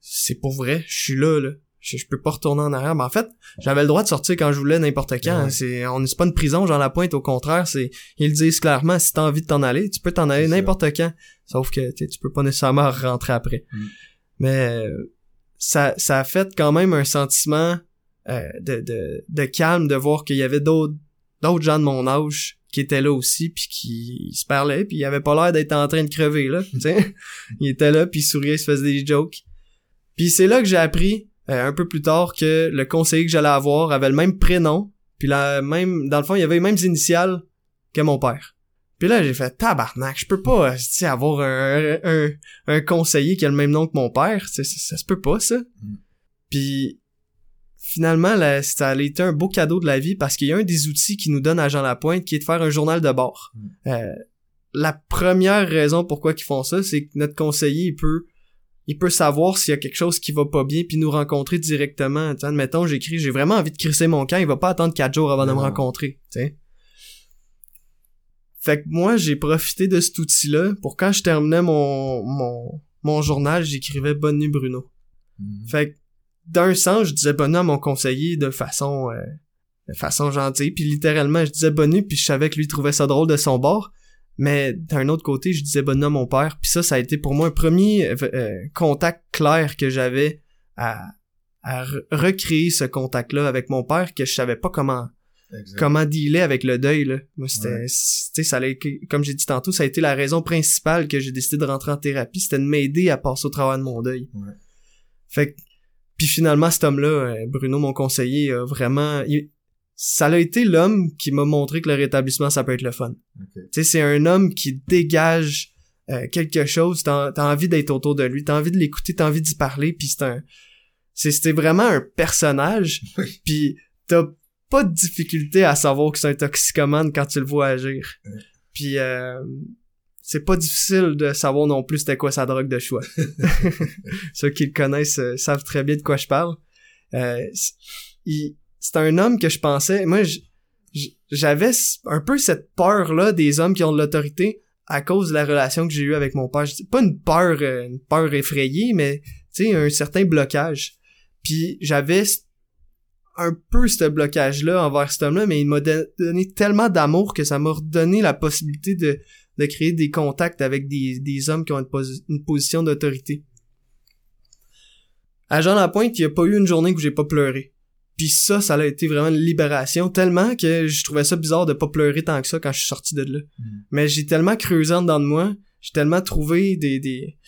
c'est pour vrai, je suis là, là. Je, je peux pas retourner en arrière. Mais en fait, j'avais le droit de sortir quand je voulais, n'importe quand. Ouais. hein. C'est, on n'est pas une prison, Jean Lapointe, au contraire, c'est, ils le disent clairement, si t'as envie de t'en aller, tu peux t'en aller n'importe quand. Sauf que, tu peux pas nécessairement rentrer après. Mm. Mais, euh, ça, ça a fait quand même un sentiment, euh, de, de, de calme de voir qu'il y avait d'autres, d'autres gens de mon âge qui étaient là aussi puis qui se parlaient puis il avait pas l'air d'être en train de crever là tu sais. Il était là puis il souriait il se faisait des jokes. Puis c'est là que j'ai appris euh, un peu plus tard que le conseiller que j'allais avoir avait le même prénom puis la même dans le fond il y avait les mêmes initiales que mon père puis là j'ai fait tabarnak je peux pas tu sais, avoir un, un, un conseiller qui a le même nom que mon père ça, ça se peut pas ça Mm. puis finalement, là, ça a été un beau cadeau de la vie parce qu'il y a un des outils qui nous donne à Jean Lapointe qui est de faire un journal de bord. Mm. Euh, la première raison pourquoi ils font ça, c'est que notre conseiller, il peut il peut savoir s'il y a quelque chose qui va pas bien puis nous rencontrer directement. T'sais, admettons, j'écris, j'ai vraiment envie de crisser mon camp, il va pas attendre quatre jours avant de me rencontrer. t'sais. Fait que moi, j'ai profité de cet outil-là pour quand je terminais mon, mon, mon journal, j'écrivais Bonne nuit Bruno. Mhm. Fait que d'un sens, je disais bonne nuit à mon conseiller de façon euh, de façon gentille, puis littéralement je disais bonne nuit, puis je savais que lui trouvait ça drôle de son bord. Mais d'un autre côté, je disais bonne nuit à mon père, puis ça, ça a été pour moi un premier euh, euh, contact clair que j'avais à, à re- recréer ce contact-là avec mon père que je savais pas comment Exact. comment dealer avec le deuil là. Moi c'était Ouais. ça allait comme j'ai dit tantôt, ça a été la raison principale que j'ai décidé de rentrer en thérapie, c'était de m'aider à passer au travers de mon deuil. Ouais. Fait que puis finalement cet homme-là, euh, Bruno mon conseiller a vraiment il- ça a été l'homme qui m'a montré que le rétablissement ça peut être le fun. Ok. Tu sais c'est un homme qui dégage euh, quelque chose, t'as t'as envie d'être autour de lui, t'as envie de l'écouter, t'as envie d'y parler, puis c'est un c'est c'était vraiment un personnage puis t'as pas de difficulté à savoir que c'est un toxicomane quand tu le vois agir. Ouais. Puis euh, c'est pas difficile de savoir non plus c'était quoi sa drogue de choix. Ceux qui le connaissent euh, savent très bien de quoi je parle. Euh, c'est un homme que je pensais, moi j'avais un peu cette peur là des hommes qui ont de l'autorité à cause de la relation que j'ai eue avec mon père. Pas une peur, euh, une peur effrayée, mais tu sais un certain blocage. Puis j'avais un peu ce blocage-là envers cet homme-là, mais il m'a don- donné tellement d'amour que ça m'a redonné la possibilité de, de créer des contacts avec des, des hommes qui ont une, posi- une position d'autorité. À Jean Lapointe, il n'y a pas eu une journée où j'ai pas pleuré. Puis ça, ça a été vraiment une libération, tellement que je trouvais ça bizarre de pas pleurer tant que ça quand je suis sorti de là. Mhm. Mais j'ai tellement creusé en dedans de moi, j'ai tellement trouvé des, des,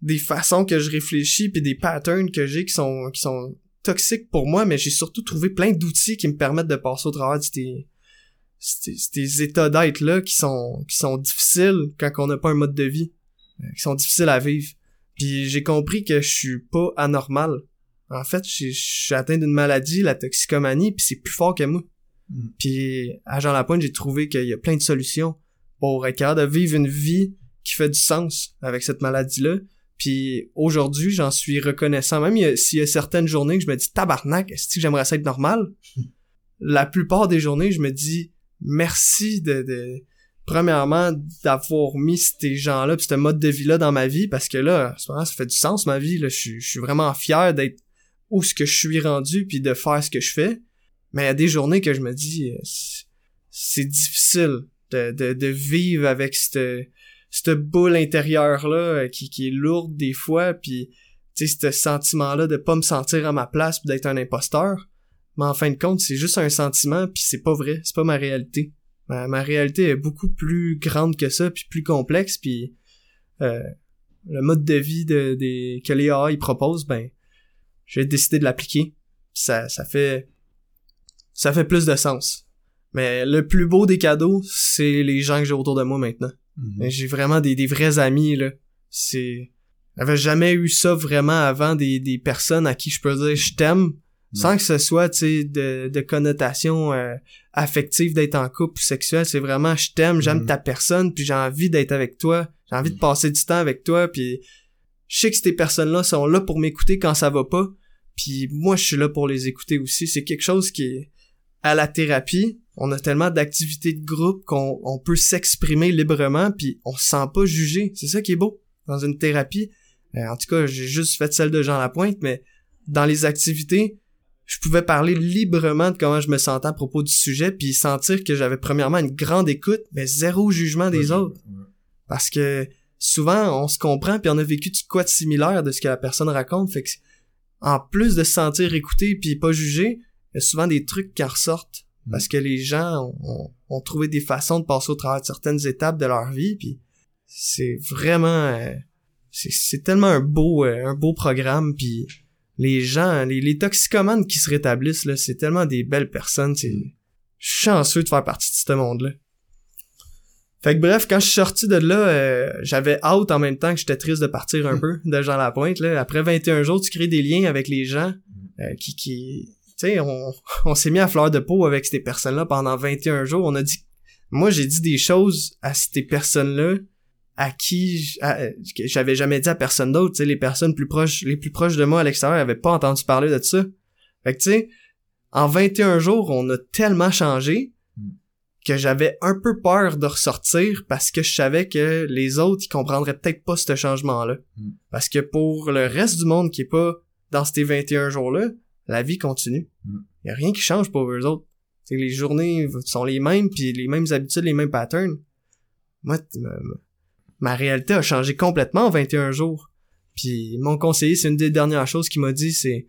des façons que je réfléchis puis des patterns que j'ai qui sont, qui sont toxiques pour moi, mais j'ai surtout trouvé plein d'outils qui me permettent de passer au travers de ces, ces, ces états d'être là qui sont, qui sont difficiles quand on n'a pas un mode de vie, euh, qui sont difficiles à vivre. Puis j'ai compris que je suis pas anormal. En fait, je je suis atteint d'une maladie, la toxicomanie, puis c'est plus fort que moi. Mm. Puis à Jean Lapointe, j'ai trouvé qu'il y a plein de solutions pour être capable de vivre une vie qui fait du sens avec cette maladie-là. Puis aujourd'hui, j'en suis reconnaissant. Même s'il y a certaines journées que je me dis tabarnak, est-ce que j'aimerais ça être normal? La plupart des journées, je me dis merci de, de premièrement d'avoir mis ces gens-là, ce mode de vie-là dans ma vie, parce que là, ça fait du sens ma vie. Là, je, suis- je suis vraiment fier d'être où ce que je suis rendu, puis de faire ce que je fais. Mais il y a des journées que je me dis, euh, c'est- c'est difficile de, de, de vivre avec cette, cette boule intérieure-là euh, qui, qui est lourde des fois, puis tu sais, ce sentiment-là de pas me sentir à ma place puis d'être un imposteur. Mais en fin de compte, c'est juste un sentiment, puis c'est pas vrai, c'est pas ma réalité. Ma, ma réalité est beaucoup plus grande que ça, puis plus complexe, puis euh, le mode de vie de, des que les AA ils proposent, ben j'ai décidé de l'appliquer. Ça, ça fait ça fait plus de sens. Mais le plus beau des cadeaux, c'est les gens que j'ai autour de moi maintenant. Mhm. Mais J'ai vraiment des, des vrais amis, là. C'est... J'avais jamais eu ça vraiment avant des, des personnes à qui je peux dire je t'aime sans que ce soit, tu sais, de, de connotation euh, affective d'être en couple ou sexuel. C'est vraiment je t'aime, j'aime Mhm. ta personne, puis j'ai envie d'être avec toi. J'ai envie de passer du temps avec toi, puis je sais que ces personnes-là sont là pour m'écouter quand ça va pas. Puis moi, je suis là pour les écouter aussi. C'est quelque chose qui est à la thérapie. On a tellement d'activités de groupe qu'on on peut s'exprimer librement puis on se sent pas jugé. C'est ça qui est beau dans une thérapie. Euh, en tout cas, j'ai juste fait celle de Jean Lapointe, mais dans les activités, je pouvais parler librement de comment je me sentais à propos du sujet puis sentir que j'avais premièrement une grande écoute, mais zéro jugement des autres. Parce que souvent, on se comprend puis on a vécu de quoi de similaire de ce que la personne raconte. Fait que, en plus de se sentir écouté puis pas jugé, il y a souvent des trucs qui en ressortent parce que les gens ont, trouvé des façons de passer au travers de certaines étapes de leur vie puis c'est vraiment euh, c'est tellement un beau euh, un beau programme puis les gens les, les toxicomanes qui se rétablissent là c'est tellement des belles personnes c'est chanceux de faire partie de ce monde là fait que bref, quand je suis sorti de là, euh, j'avais hâte en même temps que j'étais triste de partir un peu de Jean Lapointe. Là. Après 21 jours, tu crées des liens avec les gens qui, qui, on, s'est mis à fleur de peau avec ces personnes-là pendant 21 jours. On a dit, moi, j'ai dit des choses à ces personnes-là à qui j'avais jamais dit à personne d'autre. Tu les personnes plus proches, les plus proches de moi à l'extérieur n'avaient pas entendu parler de ça. Fait que, tu sais, en 21 jours, on a tellement changé que j'avais un peu peur de ressortir parce que je savais que les autres, ils comprendraient peut-être pas ce changement-là. Mm. Parce que pour le reste du monde qui est pas dans ces 21 jours-là, la vie continue. Il mm. y a rien qui change pour eux autres. c'est les journées sont les mêmes, puis les mêmes habitudes, les mêmes patterns. Moi, ma, réalité a changé complètement en 21 jours. Puis mon conseiller, c'est une des dernières choses qu'il m'a dit, c'est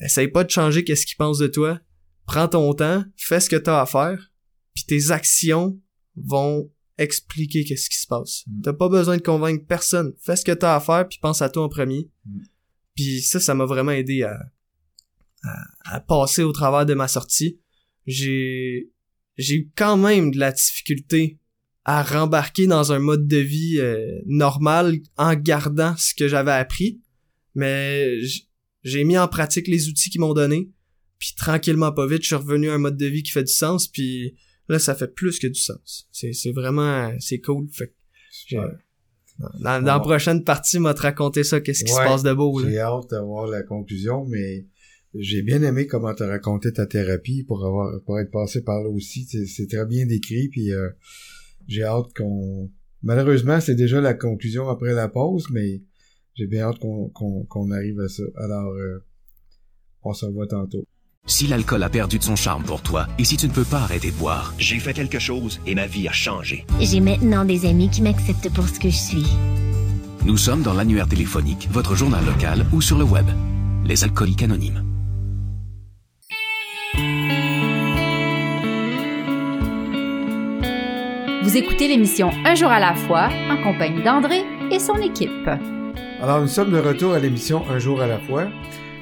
essaye pas de changer qu'est-ce qu'il pense de toi. Prends ton temps, fais ce que t'as à faire, puis tes actions vont expliquer qu'est-ce qui se passe. Mm. T'as pas besoin de convaincre personne. Fais ce que t'as à faire, puis pense à toi en premier. Mm. Puis ça, ça m'a vraiment aidé à, à, passer au travers de ma sortie. J'ai j'ai eu quand même de la difficulté à rembarquer dans un mode de vie euh, normal en gardant ce que j'avais appris, mais j'ai mis en pratique les outils qu'ils m'ont donné, puis tranquillement pas vite, je suis revenu à un mode de vie qui fait du sens, puis là ça fait plus que du sens. C'est c'est vraiment c'est cool. Fait dans, la prochaine partie, m'a te raconter ça, qu'est-ce qui se passe de beau. J'ai hâte d'avoir la conclusion, mais j'ai bien aimé comment tu as raconté ta thérapie pour avoir pour être passé par là aussi. C'est très bien décrit, puis euh, j'ai hâte qu'on. Malheureusement, c'est déjà la conclusion après la pause, mais j'ai bien hâte qu'on arrive à ça. Alors, euh, on se revoit tantôt. Si l'alcool a perdu de son charme pour toi et si tu ne peux pas arrêter de boire, j'ai fait quelque chose et ma vie a changé. J'ai maintenant des amis qui m'acceptent pour ce que je suis. Nous sommes dans l'annuaire téléphonique, votre journal local ou sur le web. Les alcooliques anonymes. Écoutez l'émission Un jour à la fois en compagnie d'André et son équipe. Alors, nous sommes de retour à l'émission Un jour à la fois.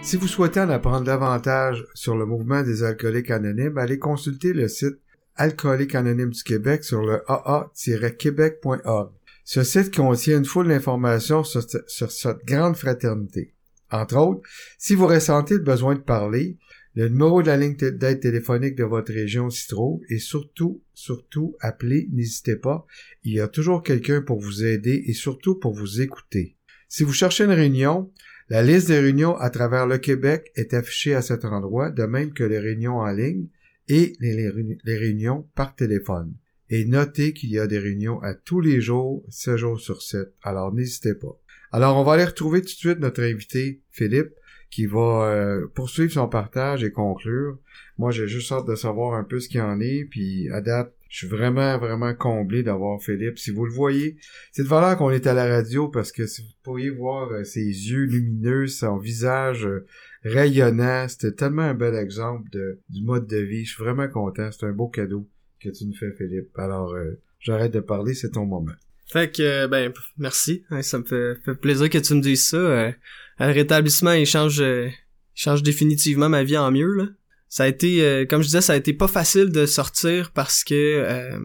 Si vous souhaitez en apprendre davantage sur le mouvement des alcooliques anonymes, allez consulter le site Alcooliques anonymes du Québec sur le aa-québec.org. Ce site contient une foule d'informations sur cette grande fraternité. Entre autres, si vous ressentez le besoin de parler, le numéro de la ligne d'aide téléphonique de votre région s'y trouve et surtout, surtout, appelez, n'hésitez pas. Il y a toujours quelqu'un pour vous aider et surtout pour vous écouter. Si vous cherchez une réunion, la liste des réunions à travers le Québec est affichée à cet endroit, de même que les réunions en ligne et les, réunions par téléphone. Et notez qu'il y a des réunions à tous les jours, 7 jours sur 7. Alors n'hésitez pas. Alors on va aller retrouver tout de suite notre invité, Philippe, qui va euh, poursuivre son partage et conclure. Moi, j'ai juste hâte de savoir un peu ce qu'il en est, puis à date, je suis vraiment, vraiment comblé d'avoir Philippe. Si vous le voyez, c'est de valeur qu'on est à la radio parce que si vous pourriez voir euh, ses yeux lumineux, son visage euh, rayonnant, c'était tellement un bel exemple de, du mode de vie. Je suis vraiment content. C'est un beau cadeau que tu nous fais, Philippe. Alors, j'arrête de parler, c'est ton moment. Fait que, ben, merci. ça me fait, plaisir que tu me dises ça le rétablissement il change euh, change définitivement ma vie en mieux là. Ça a été euh, comme je disais ça a été pas facile de sortir parce que euh,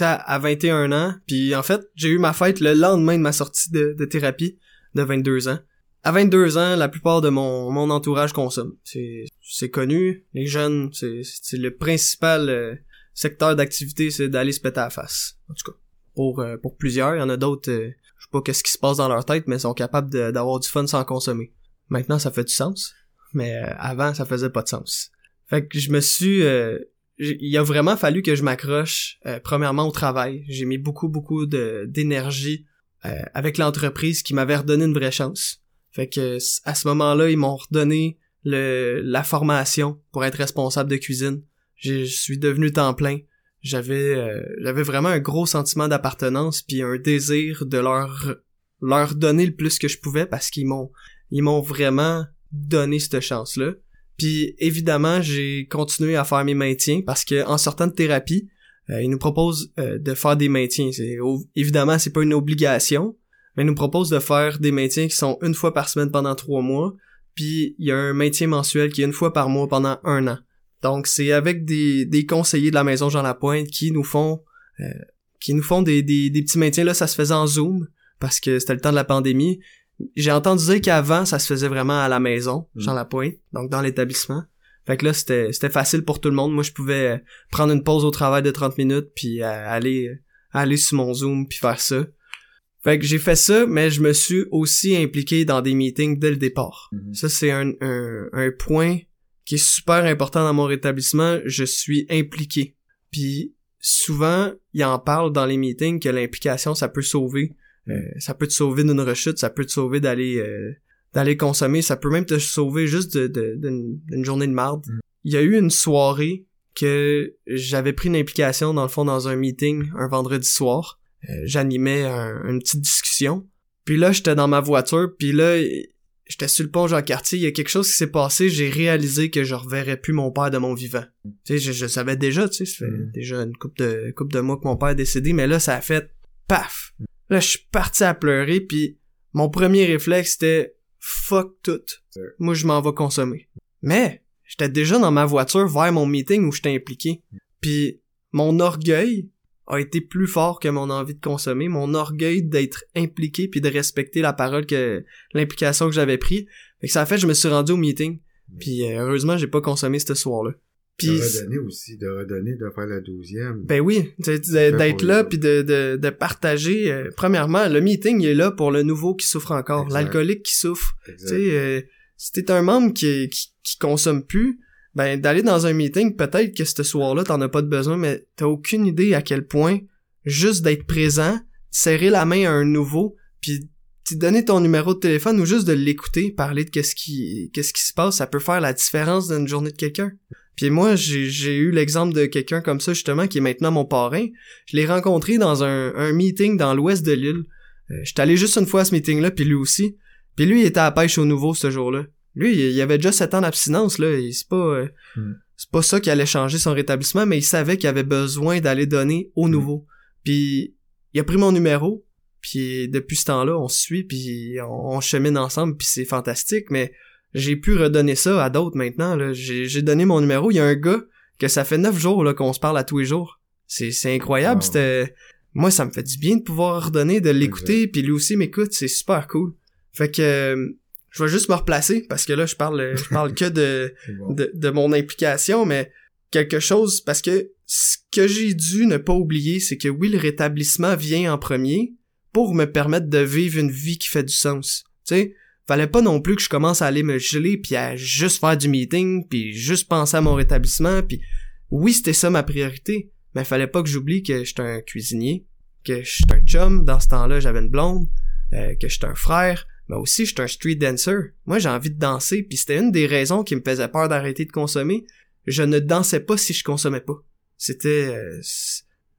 à 21 ans, puis en fait, j'ai eu ma fête le lendemain de ma sortie de, thérapie de 22 ans. À 22 ans, la plupart de mon, mon entourage consomme. C'est, connu. Les jeunes, c'est, le principal euh, secteur d'activité, c'est d'aller se péter à la face. En tout cas, pour, pour plusieurs. Il y en a d'autres, je sais pas qu'est-ce qui se passe dans leur tête, mais ils sont capables d'avoir du fun sans consommer. Maintenant, ça fait du sens, mais euh, avant, ça faisait pas de sens. Fait que je me suis, euh, il a vraiment fallu que je m'accroche euh, premièrement au travail. J'ai mis beaucoup beaucoup d'énergie euh, avec l'entreprise qui m'avait redonné une vraie chance. Fait que à ce moment-là, ils m'ont redonné le la formation pour être responsable de cuisine. Je suis devenu temps plein. J'avais euh, j'avais vraiment un gros sentiment d'appartenance puis un désir de leur leur donner le plus que je pouvais parce qu'ils m'ont ils m'ont vraiment donné cette chance là. Puis évidemment, j'ai continué à faire mes maintiens parce que en sortant de thérapie, euh, ils nous proposent euh, de faire des maintiens. C'est évidemment, c'est pas une obligation, mais ils nous proposent de faire des maintiens qui sont une fois par semaine pendant trois mois. Puis il y a un maintien mensuel qui est une fois par mois pendant un an. Donc c'est avec des, des conseillers de la maison Jean Lapointe qui nous font euh, qui nous font des, des, des petits maintiens là. Ça se faisait en zoom parce que c'était le temps de la pandémie. J'ai entendu dire qu'avant, ça se faisait vraiment à la maison, mm. Jean Lapointe, donc dans l'établissement. Fait que là, c'était, c'était facile pour tout le monde. Moi, je pouvais euh, prendre une pause au travail de 30 minutes, puis euh, aller, euh, aller sur mon Zoom, puis faire ça. Fait que j'ai fait ça, mais je me suis aussi impliqué dans des meetings dès le départ. Mm-hmm. Ça, c'est un, un, un point qui est super important dans mon rétablissement. Je suis impliqué. Puis souvent, il en parle dans les meetings que l'implication, ça peut sauver euh, ça peut te sauver d'une rechute, ça peut te sauver d'aller euh, d'aller consommer, ça peut même te sauver juste d'une journée de marde. Mm. Il y a eu une soirée que j'avais pris une implication dans le fond dans un meeting un vendredi soir. Euh, j'animais une petite discussion. Puis là, j'étais dans ma voiture, puis là, j'étais sur le pont Jean-Cartier, il y a quelque chose qui s'est passé, j'ai réalisé que je reverrais plus mon père de mon vivant. Tu sais, je, savais déjà, tu sais, ça fait mm. déjà une couple de couple de mois que mon père est décédé, mais là, ça a fait paf. Là, je suis parti à pleurer, puis mon premier réflexe, c'était « fuck tout. Moi, je m'en vais consommer. » Mais, j'étais déjà dans ma voiture vers mon meeting où j'étais impliqué. Puis, mon orgueil a été plus fort que mon envie de consommer, mon orgueil d'être impliqué puis de respecter la parole que l'implication que j'avais pris. Fait que ça a fait je me suis rendu au meeting. Puis euh, heureusement, j'ai pas consommé ce soir-là. Puis de redonner aussi, de redonner, de faire la douzième. Ben oui, d'être là puis de, de, de partager. Euh, premièrement, le meeting il est là pour le nouveau qui souffre encore, l'alcoolique qui souffre. Tu sais, euh, si t'es un membre qui, qui, qui consomme plus, ben d'aller dans un meeting, peut-être que ce soir-là t'en as pas de besoin, mais t'as aucune idée à quel point juste d'être présent, serrer la main à un nouveau, puis donner ton numéro de téléphone ou juste de l'écouter, parler de qu'est-ce qui qu'est-ce qui se passe, ça peut faire la différence d'une journée de quelqu'un. Puis moi, j'ai eu l'exemple de quelqu'un comme ça, justement, qui est maintenant mon parrain. Je l'ai rencontré dans un, un meeting dans l'ouest de l'île. Euh, J'étais allé juste une fois à ce meeting-là, puis lui aussi. Puis lui, il était à pêche au nouveau ce jour-là. Lui, il, avait déjà 7 ans d'abstinence, là. C'est pas... Euh, hmm. C'est pas ça qui allait changer son rétablissement, mais il savait qu'il avait besoin d'aller donner au hmm. nouveau. Puis il a pris mon numéro, puis depuis ce temps-là, on se suit, puis on, on chemine ensemble, puis c'est fantastique, mais j'ai pu redonner ça à d'autres maintenant. Là. J'ai, donné mon numéro. Il y a un gars que ça fait neuf jours là, qu'on se parle à tous les jours. C'est, c'est incroyable. C'était. Moi, ça me fait du bien de pouvoir redonner, de l'écouter, puis lui aussi m'écoute, c'est super cool. Fait que je vais juste me replacer parce que là, je parle, je parle que de, de, de mon implication, mais quelque chose parce que ce que j'ai dû ne pas oublier, c'est que oui, le rétablissement vient en premier pour me permettre de vivre une vie qui fait du sens. Tu sais, fallait pas non plus que je commence à aller me geler puis à juste faire du meeting puis juste penser à mon rétablissement puis oui c'était ça ma priorité mais fallait pas que j'oublie que j'étais un cuisinier que j'étais un chum. Dans ce temps-là j'avais une blonde euh, que j'étais un frère mais aussi j'étais un street dancer moi j'ai envie de danser puis c'était une des raisons qui me faisait peur d'arrêter de consommer je ne dansais pas si je consommais pas c'était euh,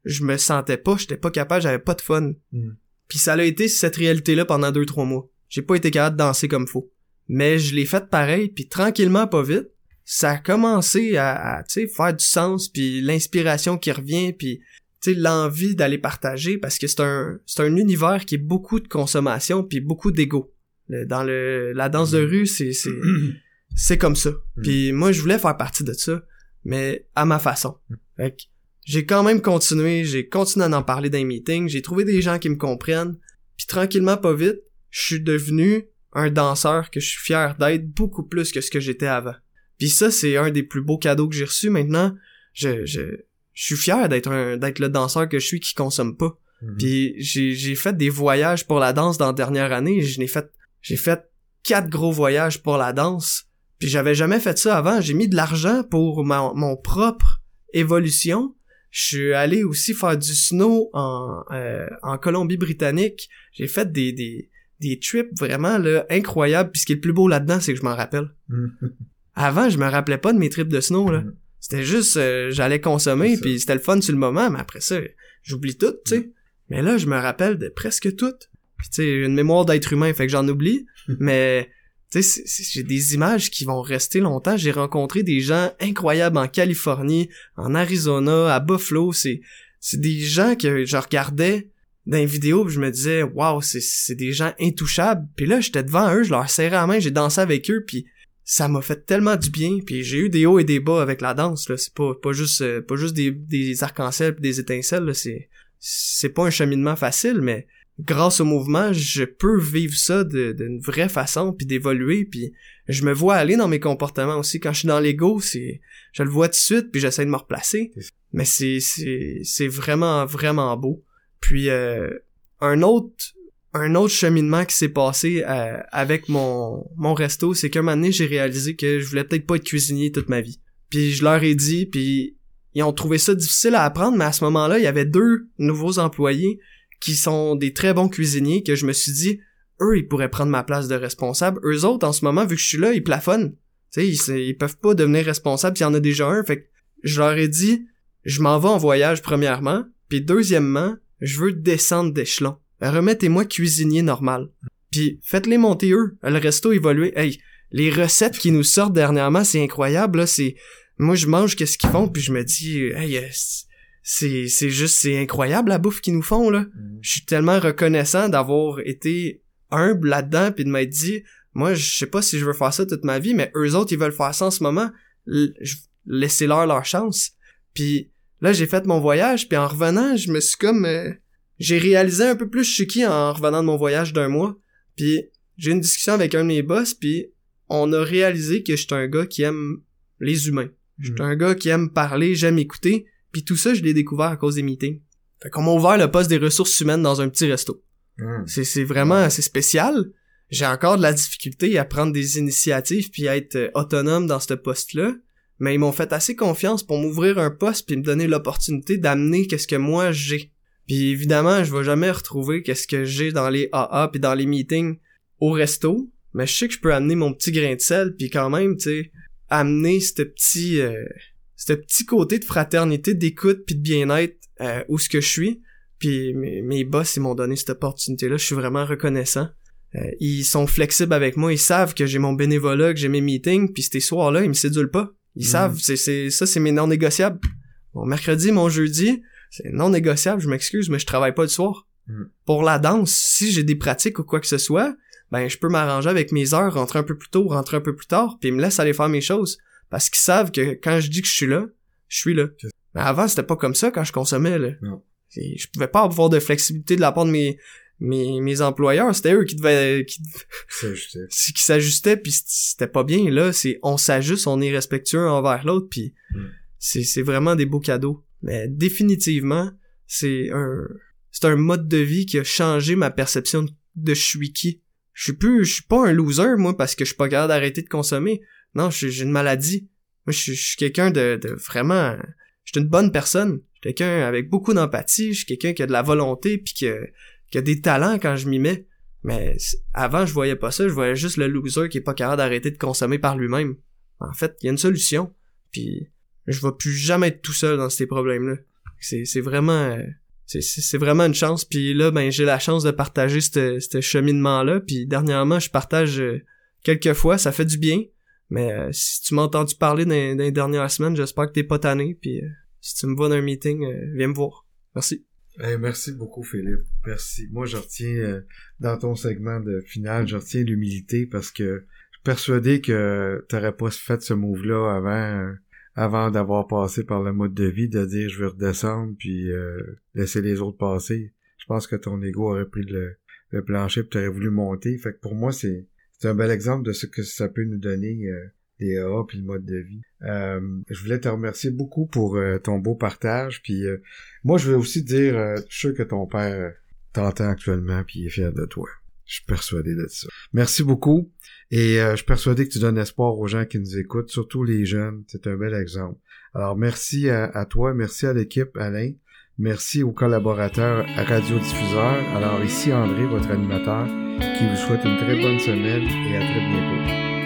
je me sentais pas j'étais pas capable j'avais pas de fun mm. puis ça a été cette réalité là pendant deux trois mois j'ai pas été capable de danser comme faut. Mais je l'ai fait pareil, puis tranquillement, pas vite, ça a commencé à, tu sais, faire du sens, puis l'inspiration qui revient, puis tu sais, l'envie d'aller partager, parce que c'est un, c'est un univers qui est beaucoup de consommation, puis beaucoup d'ego. Dans le, la danse de rue, c'est, c'est, c'est comme ça. Mm. Puis moi, je voulais faire partie de ça, mais à ma façon. Mm. Fait que j'ai quand même continué, j'ai continué à en parler dans les meetings, j'ai trouvé des gens qui me comprennent, puis tranquillement, pas vite, je suis devenu un danseur que je suis fier d'être beaucoup plus que ce que j'étais avant. Puis ça, c'est un des plus beaux cadeaux que j'ai reçus maintenant. Je, je, je suis fier d'être un, d'être le danseur que je suis qui consomme pas. Mhm. Puis j'ai, j'ai fait des voyages pour la danse dans la dernière année. Je n'ai fait, j'ai fait quatre gros voyages pour la danse. Puis j'avais jamais fait ça avant. J'ai mis de l'argent pour mon propre évolution. Je suis allé aussi faire du snow en, euh, en Colombie-Britannique. J'ai fait des, des, des trips vraiment là, incroyables. Puis ce qui est le plus beau là-dedans, c'est que je m'en rappelle. Avant, je me rappelais pas de mes trips de snow. là. C'était juste, euh, j'allais consommer, puis c'était le fun sur le moment, mais après ça, j'oublie tout, tu sais. Mais là, je me rappelle de presque tout. Puis tu sais, une mémoire d'être humain, fait que j'en oublie. mais tu sais, j'ai des images qui vont rester longtemps. J'ai rencontré des gens incroyables en Californie, en Arizona, à Buffalo. C'est c'est des gens que je regardais dans les vidéos, puis je me disais, waouh, c'est c'est des gens intouchables. Puis là, j'étais devant eux, je leur serrais la main, j'ai dansé avec eux, puis ça m'a fait tellement du bien. Puis j'ai eu des hauts et des bas avec la danse. Là, c'est pas pas juste euh, pas juste des des arcs-en-ciel, des étincelles. là. C'est c'est pas un cheminement facile, mais grâce au mouvement, je peux vivre ça d'une vraie façon, puis d'évoluer, puis je me vois aller dans mes comportements aussi. Quand je suis dans l'ego, c'est je le vois tout de suite, puis j'essaie de me replacer. Mais c'est c'est c'est vraiment vraiment beau. Puis euh, un autre un autre cheminement qui s'est passé euh, avec mon mon resto, c'est qu'un moment donné, j'ai réalisé que je voulais peut-être pas être cuisinier toute ma vie. Puis je leur ai dit, puis ils ont trouvé ça difficile à apprendre, mais à ce moment-là, il y avait deux nouveaux employés qui sont des très bons cuisiniers que je me suis dit, eux, ils pourraient prendre ma place de responsable. Eux autres, en ce moment, vu que je suis là, ils plafonnent. Tu sais, ils, peuvent pas devenir responsables, il y en a déjà un. Fait que je leur ai dit, je m'en vais en voyage premièrement, puis deuxièmement, je veux descendre d'échelon. Remettez-moi cuisinier normal. Puis faites-les monter eux. Le resto évoluer. Hey, les recettes qui nous sortent dernièrement, c'est incroyable. Là, c'est moi je mange qu'est-ce qu'ils font, puis je me dis, hey, euh, c'est c'est juste c'est incroyable la bouffe qu'ils nous font là. Je suis tellement reconnaissant d'avoir été humble là-dedans, puis de m'être dit, moi je sais pas si je veux faire ça toute ma vie, mais eux autres ils veulent faire ça en ce moment. Laissez-leur leur chance. Puis là j'ai fait mon voyage, puis en revenant, je me suis comme euh, j'ai réalisé un peu plus je suis qui en revenant de mon voyage d'un mois. Puis j'ai eu une discussion avec un de mes boss, puis on a réalisé que j'étais un gars qui aime les humains. J'étais un gars qui aime parler, j'aime écouter, puis tout ça, je l'ai découvert à cause des meetings. Fait qu'on m'a ouvert le poste des ressources humaines dans un petit resto. C'est, c'est vraiment assez spécial. J'ai encore de la difficulté à prendre des initiatives puis à être euh, autonome dans ce poste-là. Mais ils m'ont fait assez confiance pour m'ouvrir un poste puis me donner l'opportunité d'amener qu'est-ce que moi j'ai. Puis évidemment, je vais jamais retrouver qu'est-ce que j'ai dans les AA puis dans les meetings au resto. Mais je sais que je peux amener mon petit grain de sel puis quand même, tu sais, amener ce petit, euh, ce petit côté de fraternité, d'écoute puis de bien-être euh, où ce que je suis. Puis mes, mes boss, ils m'ont donné cette opportunité-là. Je suis vraiment reconnaissant. Euh, ils sont flexibles avec moi. Ils savent que j'ai mon bénévolat, que j'ai mes meetings. Puis ces soirs-là, ils me sédulent pas. Ils Mhm. savent. C'est, c'est, ça, c'est mes non négociables. Mon mercredi, mon jeudi, c'est non négociable. Je m'excuse, mais je travaille pas le soir. Mhm. Pour la danse, si j'ai des pratiques ou quoi que ce soit, ben je peux m'arranger avec mes heures, rentrer un peu plus tôt, rentrer un peu plus tard, puis ils me laissent aller faire mes choses. Parce qu'ils savent que quand je dis que je suis là, je suis là. Mais avant, c'était pas comme ça quand je consommais, là. Non. Je pouvais pas avoir de flexibilité de la part de mes, mes, mes employeurs. C'était eux qui devaient, qui, qui s'ajustaient puis c'était pas bien là c'est on s'ajuste on est respectueux envers l'autre puis Mm. c'est c'est vraiment des beaux cadeaux mais définitivement c'est un c'est un mode de vie qui a changé ma perception de, de je suis qui je suis plus je suis pas un loser moi parce que je suis pas capable d'arrêter de consommer non j'ai une maladie moi je suis, quelqu'un de, vraiment je suis une bonne personne je suis quelqu'un avec beaucoup d'empathie je suis quelqu'un qui a de la volonté puis qui a, des talents quand je m'y mets mais avant, je voyais pas ça, je voyais juste le loser qui est pas capable d'arrêter de consommer par lui-même. En fait, il y a une solution. Puis je vais plus jamais être tout seul dans ces problèmes-là. C'est vraiment c'est vraiment une chance. Puis là, ben j'ai la chance de partager ce ce cheminement-là. Puis dernièrement, je partage euh, quelques fois, ça fait du bien. Mais euh, si tu m'as entendu parler dans, dans les dernières semaines, j'espère que t'es pas tanné. Puis euh, si tu me vois dans un meeting, euh, viens me voir. Merci. Eh, merci beaucoup, Philippe. Merci. Moi, je retiens, euh, dans ton segment de finale, je retiens l'humilité parce que je suis persuadé que t'aurais pas fait ce move-là avant, euh, avant d'avoir passé par le mode de vie, de dire je vais redescendre puis euh, laisser les autres passer. Je pense que ton ego aurait pris le, le plancher puis t'aurais voulu monter. Fait que pour moi, c'est, c'est un bel exemple de ce que ça peut nous donner, euh, les puis le mode de vie. Euh, je voulais te remercier beaucoup pour euh, ton beau partage puis euh, moi, je vais aussi dire, euh, je suis que ton père t'entend actuellement puis il est fier de toi. Je suis persuadé de ça. Merci beaucoup. Et je suis persuadé que tu donnes espoir aux gens qui nous écoutent, surtout les jeunes. C'est un bel exemple. Alors, merci à toi, merci à l'équipe, Alain. Merci aux collaborateurs radiodiffuseurs. Alors, ici André, votre animateur, qui vous souhaite une très bonne semaine et à très bientôt.